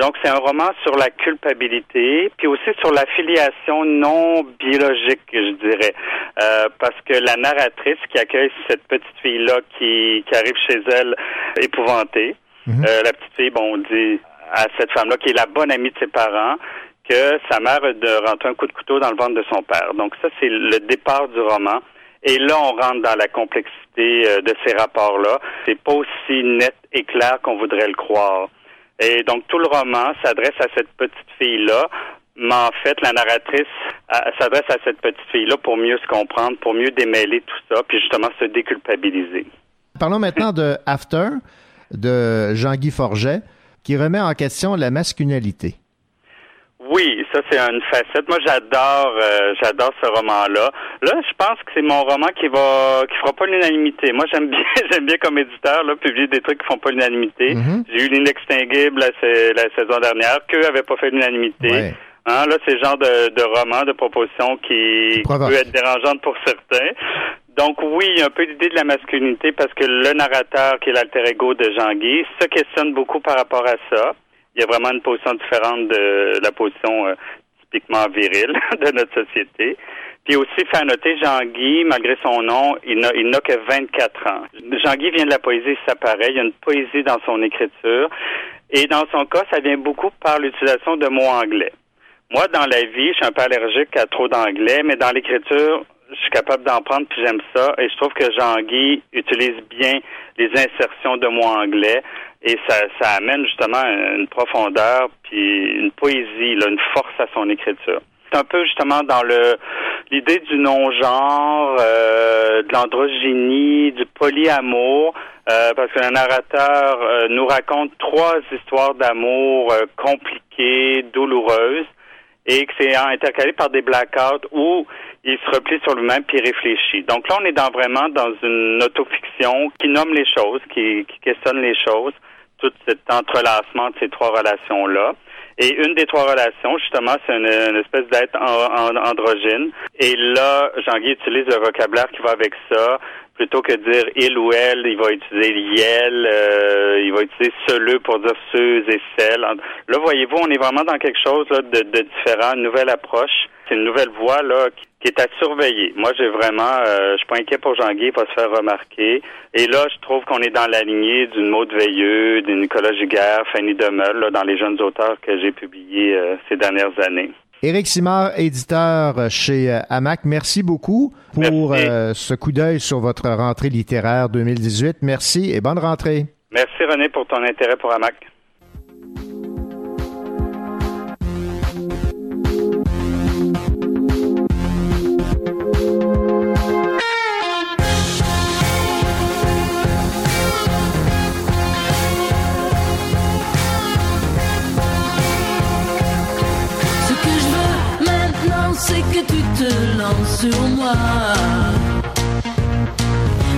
Donc, c'est un roman sur la culpabilité, puis aussi sur la filiation non biologique, je dirais. Euh, parce que la narratrice qui accueille cette petite fille-là qui, qui arrive chez elle épouvantée, euh, la petite fille, bon, on dit à cette femme-là, qui est la bonne amie de ses parents, que sa mère a de rentrer un coup de couteau dans le ventre de son père. Donc ça, c'est le départ du roman. Et là, on rentre dans la complexité euh, de ces rapports-là. C'est pas aussi net et clair qu'on voudrait le croire. Et donc, tout le roman s'adresse à cette petite fille-là. Mais en fait, la narratrice euh, s'adresse à cette petite fille-là pour mieux se comprendre, pour mieux démêler tout ça, puis justement se déculpabiliser. Parlons maintenant de After de Jean-Guy Forget, qui remet en question la masculinité. Oui, ça c'est une facette. Moi j'adore euh, j'adore ce roman-là. Là, je pense que c'est mon roman qui va qui fera pas l'unanimité. Moi j'aime bien j'aime bien comme éditeur là publier des trucs qui font pas l'unanimité. J'ai eu l'inextinguible la, la saison dernière, qu'eux avaient pas fait l'unanimité. Ouais. Hein, là, c'est le genre de, de roman, de proposition qui, qui peut être dérangeante pour certains. Donc oui, il y a un peu l'idée de la masculinité parce que le narrateur, qui est l'alter ego de Jean-Guy, se questionne beaucoup par rapport à ça. Il y a vraiment une position différente de la position euh, typiquement virile de notre société. Puis aussi, fait à noter, Jean-Guy, malgré son nom, il n'a, il n'a que 24 ans. Jean-Guy vient de la poésie, ça paraît. Il y a une poésie dans son écriture. Et dans son cas, ça vient beaucoup par l'utilisation de mots anglais. Moi, dans la vie, je suis un peu allergique à trop d'anglais, mais dans l'écriture, je suis capable d'en prendre, puis j'aime ça. Et je trouve que Jean-Guy utilise bien les insertions de mots anglais. Et ça, ça amène justement une profondeur, puis une poésie, là, une force à son écriture. C'est un peu justement dans le l'idée du non-genre, euh, de l'androgynie, du polyamour, euh, parce que le narrateur euh, nous raconte trois histoires d'amour euh, compliquées, douloureuses, et que c'est intercalé par des blackouts où il se replie sur lui-même puis réfléchit. Donc là, on est dans vraiment dans une autofiction qui nomme les choses, qui, qui questionne les choses, tout cet entrelacement de ces trois relations-là. Et une des trois relations, justement, c'est une, espèce d'être en- en- androgyne. Et là, Jean-Guy utilise le vocabulaire qui va avec ça. Plutôt que dire il ou elle, il va utiliser liel, euh, il va utiliser celui pour dire ceux et celles. Là, voyez-vous, on est vraiment dans quelque chose là, de, de différent, une nouvelle approche. C'est une nouvelle voie là qui est à surveiller. Moi, j'ai vraiment, euh, je suis pas inquiet pour Jean-Guy, il va se faire remarquer. Et là, je trouve qu'on est dans la lignée d'une Maud Veilleux, d'une Nicolas Giguère, Fanny Demeul, là, dans les jeunes auteurs que j'ai publiés euh, ces dernières années. Éric Simard, éditeur chez euh, Hamac, merci beaucoup pour euh, ce coup d'œil sur votre rentrée littéraire 2018. Merci et bonne rentrée. Merci René pour ton intérêt pour Hamac. C'est que tu te lances sur moi.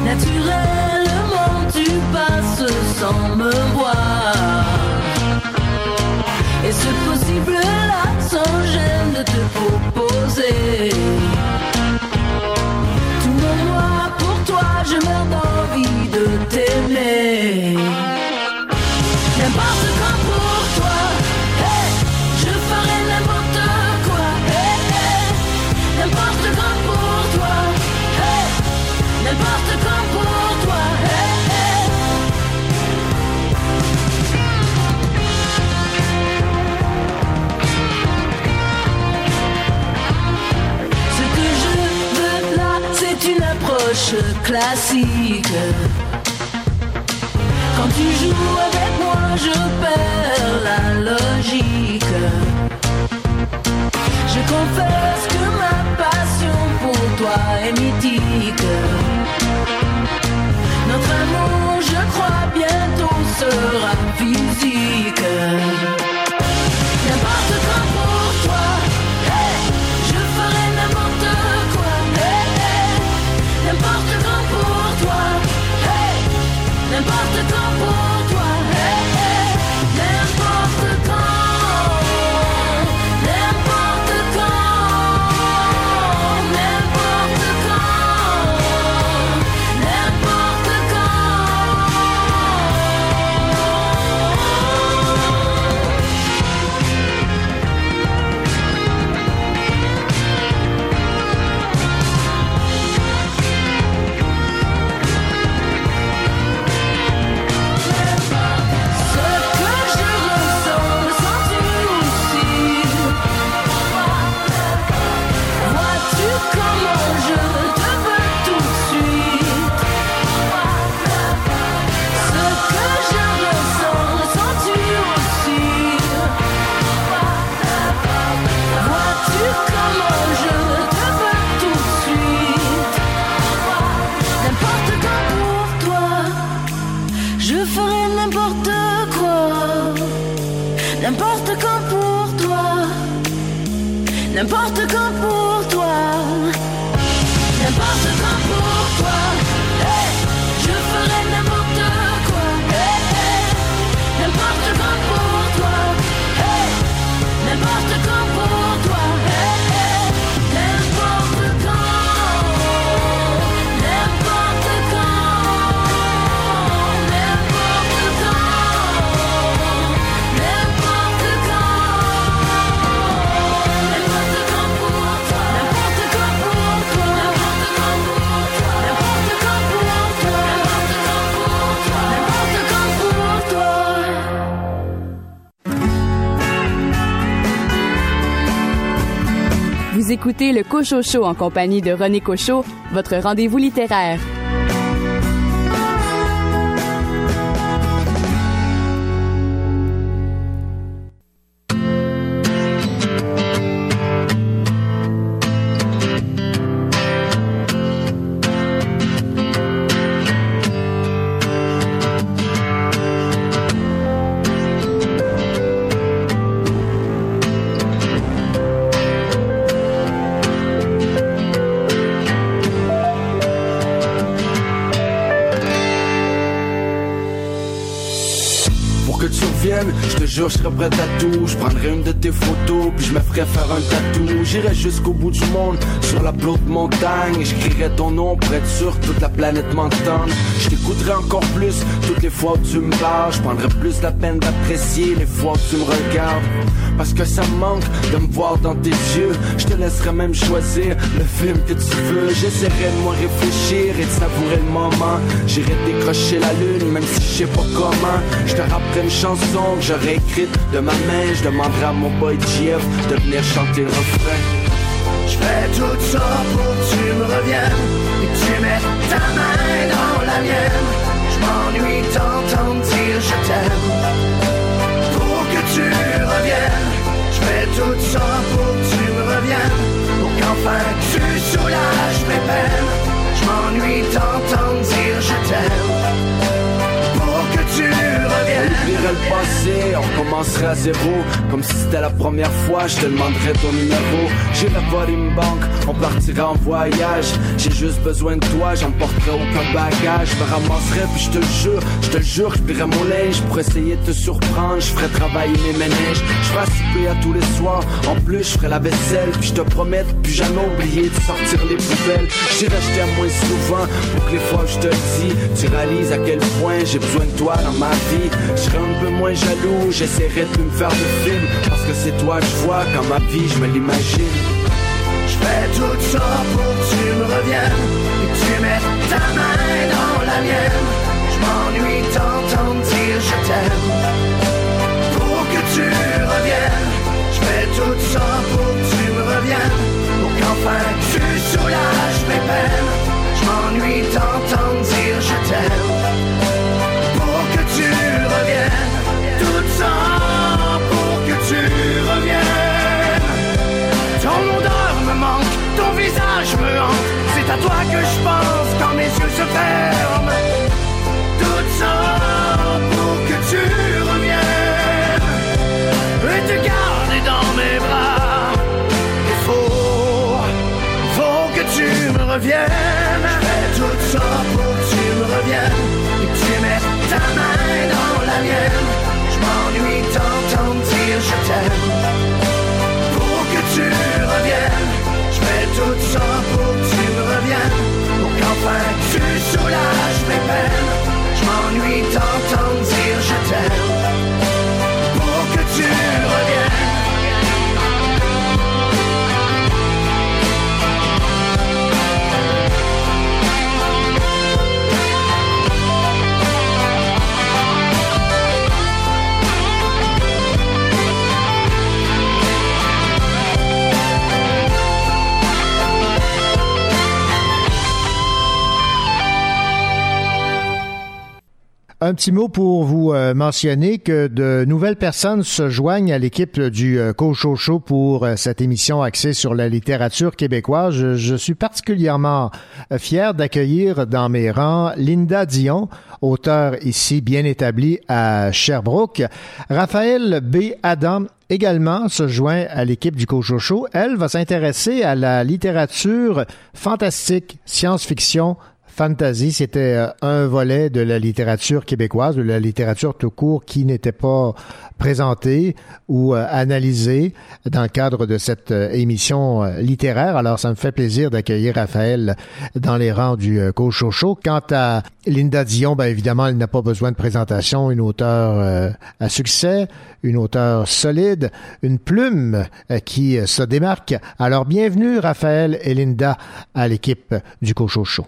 Naturellement, tu passes sans me voir. Et ce possible-là, sans gêne de te proposer. Classique. Quand tu joues avec moi, je perds la logique. Je confesse écoutez le Cocho Show en compagnie de René Cocho, votre rendez-vous littéraire. Je je serai prêt à tout. Je prendrai une de tes photos, puis je me ferai faire un tatou. J'irai jusqu'au bout du monde, sur la plus haute montagne. Je crierai ton nom être sûr que toute la planète m'entende. Je t'écouterai encore plus toutes les fois où tu me parles. Je prendrai plus la peine d'apprécier les fois où tu me regardes. Parce que ça manque de me voir dans tes yeux. Je te laisserai même choisir le film que tu veux. J'essaierai de moi réfléchir et de savourer le moment. J'irai décrocher la lune, même si je sais pas comment. Je te rapperai une chanson que j'aurais écrite de ma main. Je demanderai à mon boy GF de venir chanter le refrain. Je fais tout ça pour que tu me reviennes et que tu mettes ta main dans la mienne. Je m'ennuie d'entendre dire je t'aime. Pour que tu je fais tout ça pour que tu me reviennes. Pour qu'enfin tu soulages mes peines. Je m'ennuie d'entendre dire je t'aime. Pour que tu reviennes. le passé, on commencerait à zéro Comme si c'était la première fois, je te demanderais ton numéro J'irai voler une banque, on partira en voyage J'ai juste besoin de toi, j'emporterai aucun bagage Je me ramasserai puis je te jure, te le jure, je plierai mon linge. Pour essayer de te surprendre, je ferai travailler mes ménages Je ferai à tous les soirs, en plus je ferai la vaisselle. Puis je te promets de plus jamais oublier de sortir les poubelles. J'irai acheter à moins souvent, pour que les fois je te dis Tu réalises à quel point j'ai besoin de toi dans ma vie. Je serai un peu moins jaloux, j'essaierai de me faire de films. Parce que c'est toi que je vois quand ma vie je me l'imagine. Je fais tout ça pour que tu me reviennes. Et que tu mettes ta main dans la mienne. M'ennuie d'entendre dire je t'aime. Pour que tu reviennes, je fais tout ça pour que tu me reviennes. Pour qu'enfin tu soulages mes peines. Je m'ennuie d'entendre dire je t'aime. Pour que tu reviennes, tout ça pour que tu reviennes. Ton odeur me manque, ton visage me hante. C'est à toi que je pense quand mes yeux se ferment. Ça pour que tu reviennes et te garder dans mes bras. Il faut, faut que tu me reviennes. Je fais tout ça pour que tu me reviennes et tu mettes ta main dans la mienne. Je m'ennuie d'entendre dire je t'aime pour que tu reviennes. Je fais tout ça pour que tu me reviennes. Pour qu'enfin tu soulages mes peines. Je m'ennuie d'entendre dire je t'aime. Un petit mot pour vous euh, mentionner que de nouvelles personnes se joignent à l'équipe du euh, Cocho Show pour euh, cette émission axée sur la littérature québécoise. Je, suis particulièrement euh, fier d'accueillir dans mes rangs Linda Dion, auteur ici bien établi à Sherbrooke, Raphaël B. Adam également se joint à l'équipe du Cochocho. Elle va s'intéresser à la littérature fantastique, science-fiction, fantasy. C'était euh, un volet de la littérature québécoise, de la littérature tout court qui n'était pas présenté ou euh, analysé dans le cadre de cette euh, émission littéraire. Alors, ça me fait plaisir d'accueillir Raphaël dans les rangs du Cochocho. Quant à Linda Dion, ben évidemment, elle n'a pas besoin de présentation. Une auteure à succès, une auteure solide, une plume qui se démarque. Alors, bienvenue Raphaël et Linda à l'équipe du Cochocho.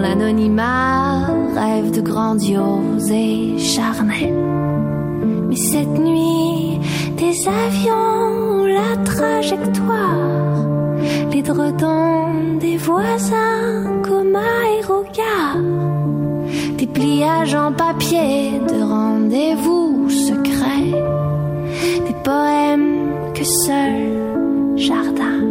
l'anonymat, rêve de grandiose et charnel. Mais cette nuit, des avions, la trajectoire, les dredons des voisins, coma et regards, des pliages en papier de rendez-vous secrets, des poèmes que seul jardin.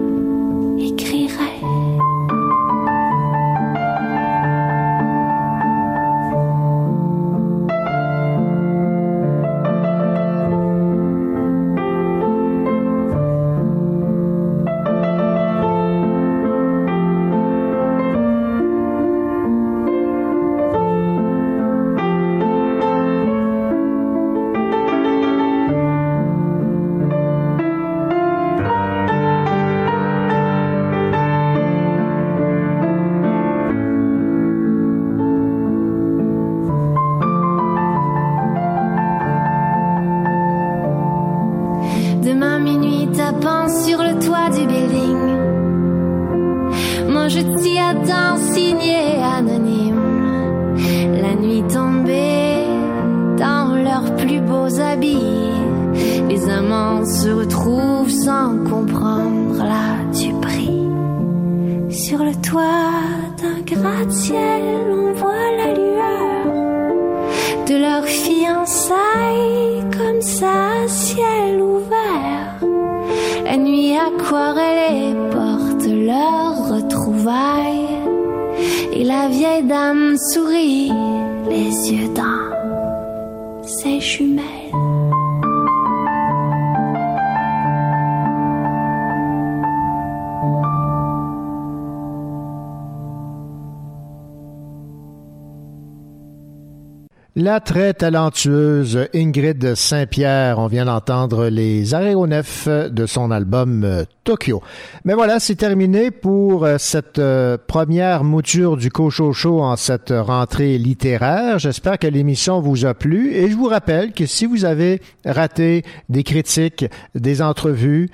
La très talentueuse Ingrid Saint-Pierre, on vient d'entendre les aéronefs de son album euh, Tokyo. Mais voilà, c'est terminé pour euh, cette euh, première mouture du Cochocho en cette rentrée littéraire. J'espère que l'émission vous a plu et je vous rappelle que si vous avez raté des critiques, des entrevues,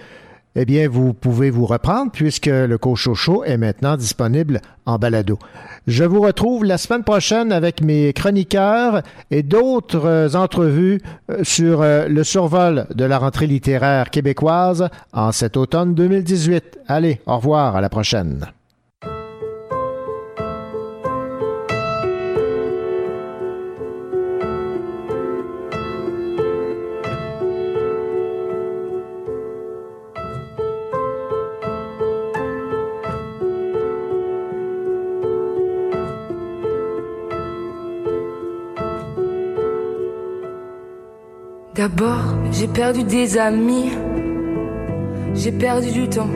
eh bien, vous pouvez vous reprendre puisque le Cochocho est maintenant disponible en balado. Je vous retrouve la semaine prochaine avec mes chroniqueurs et d'autres euh, entrevues euh, sur euh, le survol de la rentrée littéraire québécoise en cet automne 2018. Allez, au revoir, à la prochaine. D'abord, j'ai perdu des amis. J'ai perdu du temps.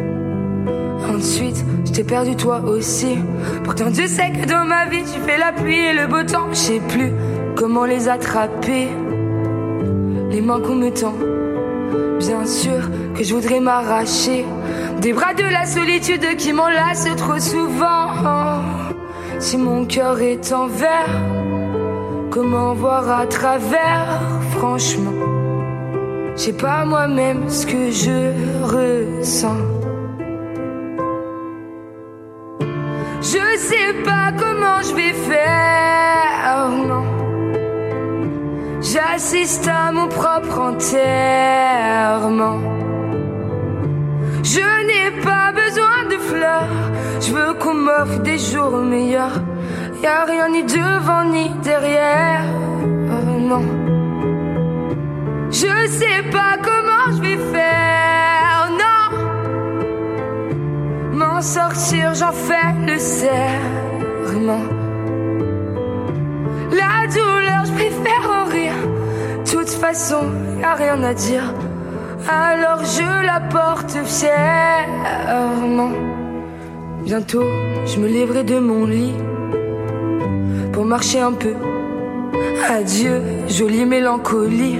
Ensuite, je t'ai perdu toi aussi. Pourtant, Dieu sait que dans ma vie, tu fais la pluie et le beau temps. Je sais plus comment les attraper. Les mains qu'on me tend. Bien sûr que je voudrais m'arracher des bras de la solitude qui m'enlace trop souvent. Si mon cœur est en verre, comment voir à travers, franchement? Je sais pas moi-même ce que je ressens. Je sais pas comment je vais faire. J'assiste à mon propre enterrement. Je n'ai pas besoin de fleurs, je veux qu'on m'offre des jours meilleurs. Y a rien ni devant ni derrière, non. Je sais pas comment je vais faire, non. M'en sortir, j'en fais le serment. La douleur, je préfère en rire. Toute façon, y a rien à dire. Alors je la porte fièrement. Bientôt, je me lèverai de mon lit pour marcher un peu. Adieu, jolie mélancolie.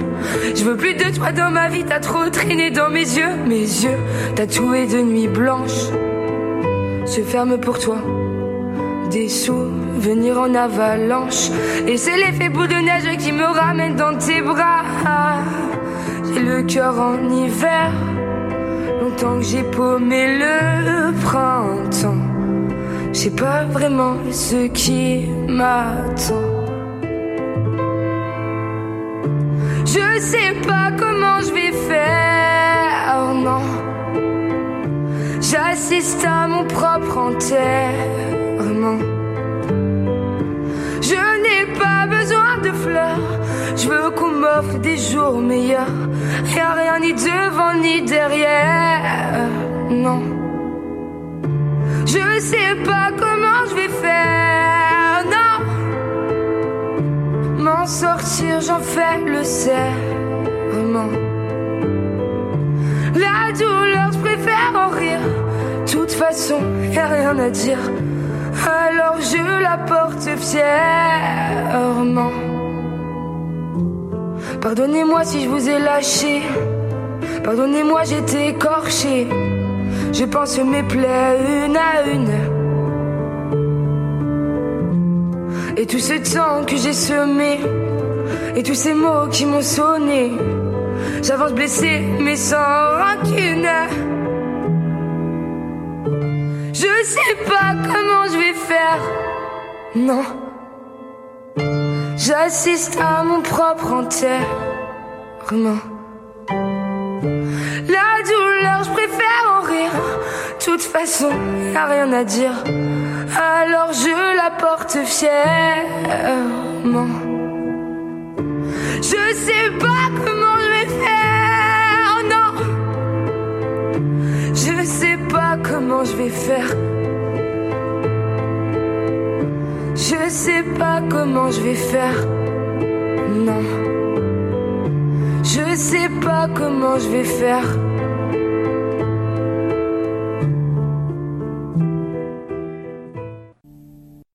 Je veux plus de toi dans ma vie, t'as trop traîné dans mes yeux. Mes yeux, tatoués de nuit blanche, se ferment pour toi. Des souvenirs en avalanche. Et c'est l'effet boule de neige qui me ramène dans tes bras. J'ai le cœur en hiver. Longtemps que j'ai paumé le printemps. Je sais pas vraiment ce qui m'attend. Je sais pas comment je vais faire, non. J'assiste à mon propre enterrement. Je n'ai pas besoin de fleurs, je veux qu'on m'offre des jours meilleurs. Y a rien ni devant ni derrière, non. Je sais pas comment je vais faire, M'en sortir, j'en fais le serment. La douleur, je préfère en rire. Toute façon, y a rien à dire. Alors je la porte fièrement. Pardonnez-moi si je vous ai lâché. Pardonnez-moi, j'étais écorché. Je pense mes plaies une à une. Et tout ce temps que j'ai semé, et tous ces mots qui m'ont sonné, j'avance blessé mais sans rancune. Je sais pas comment je vais faire, non. J'assiste à mon propre enterrement. La douleur, je préfère en toute façon, y a rien à dire. Alors je la porte fièrement. Je sais pas comment je vais faire, non. Je sais pas comment je vais faire. Je sais pas comment je vais faire, non. Je sais pas comment je vais faire.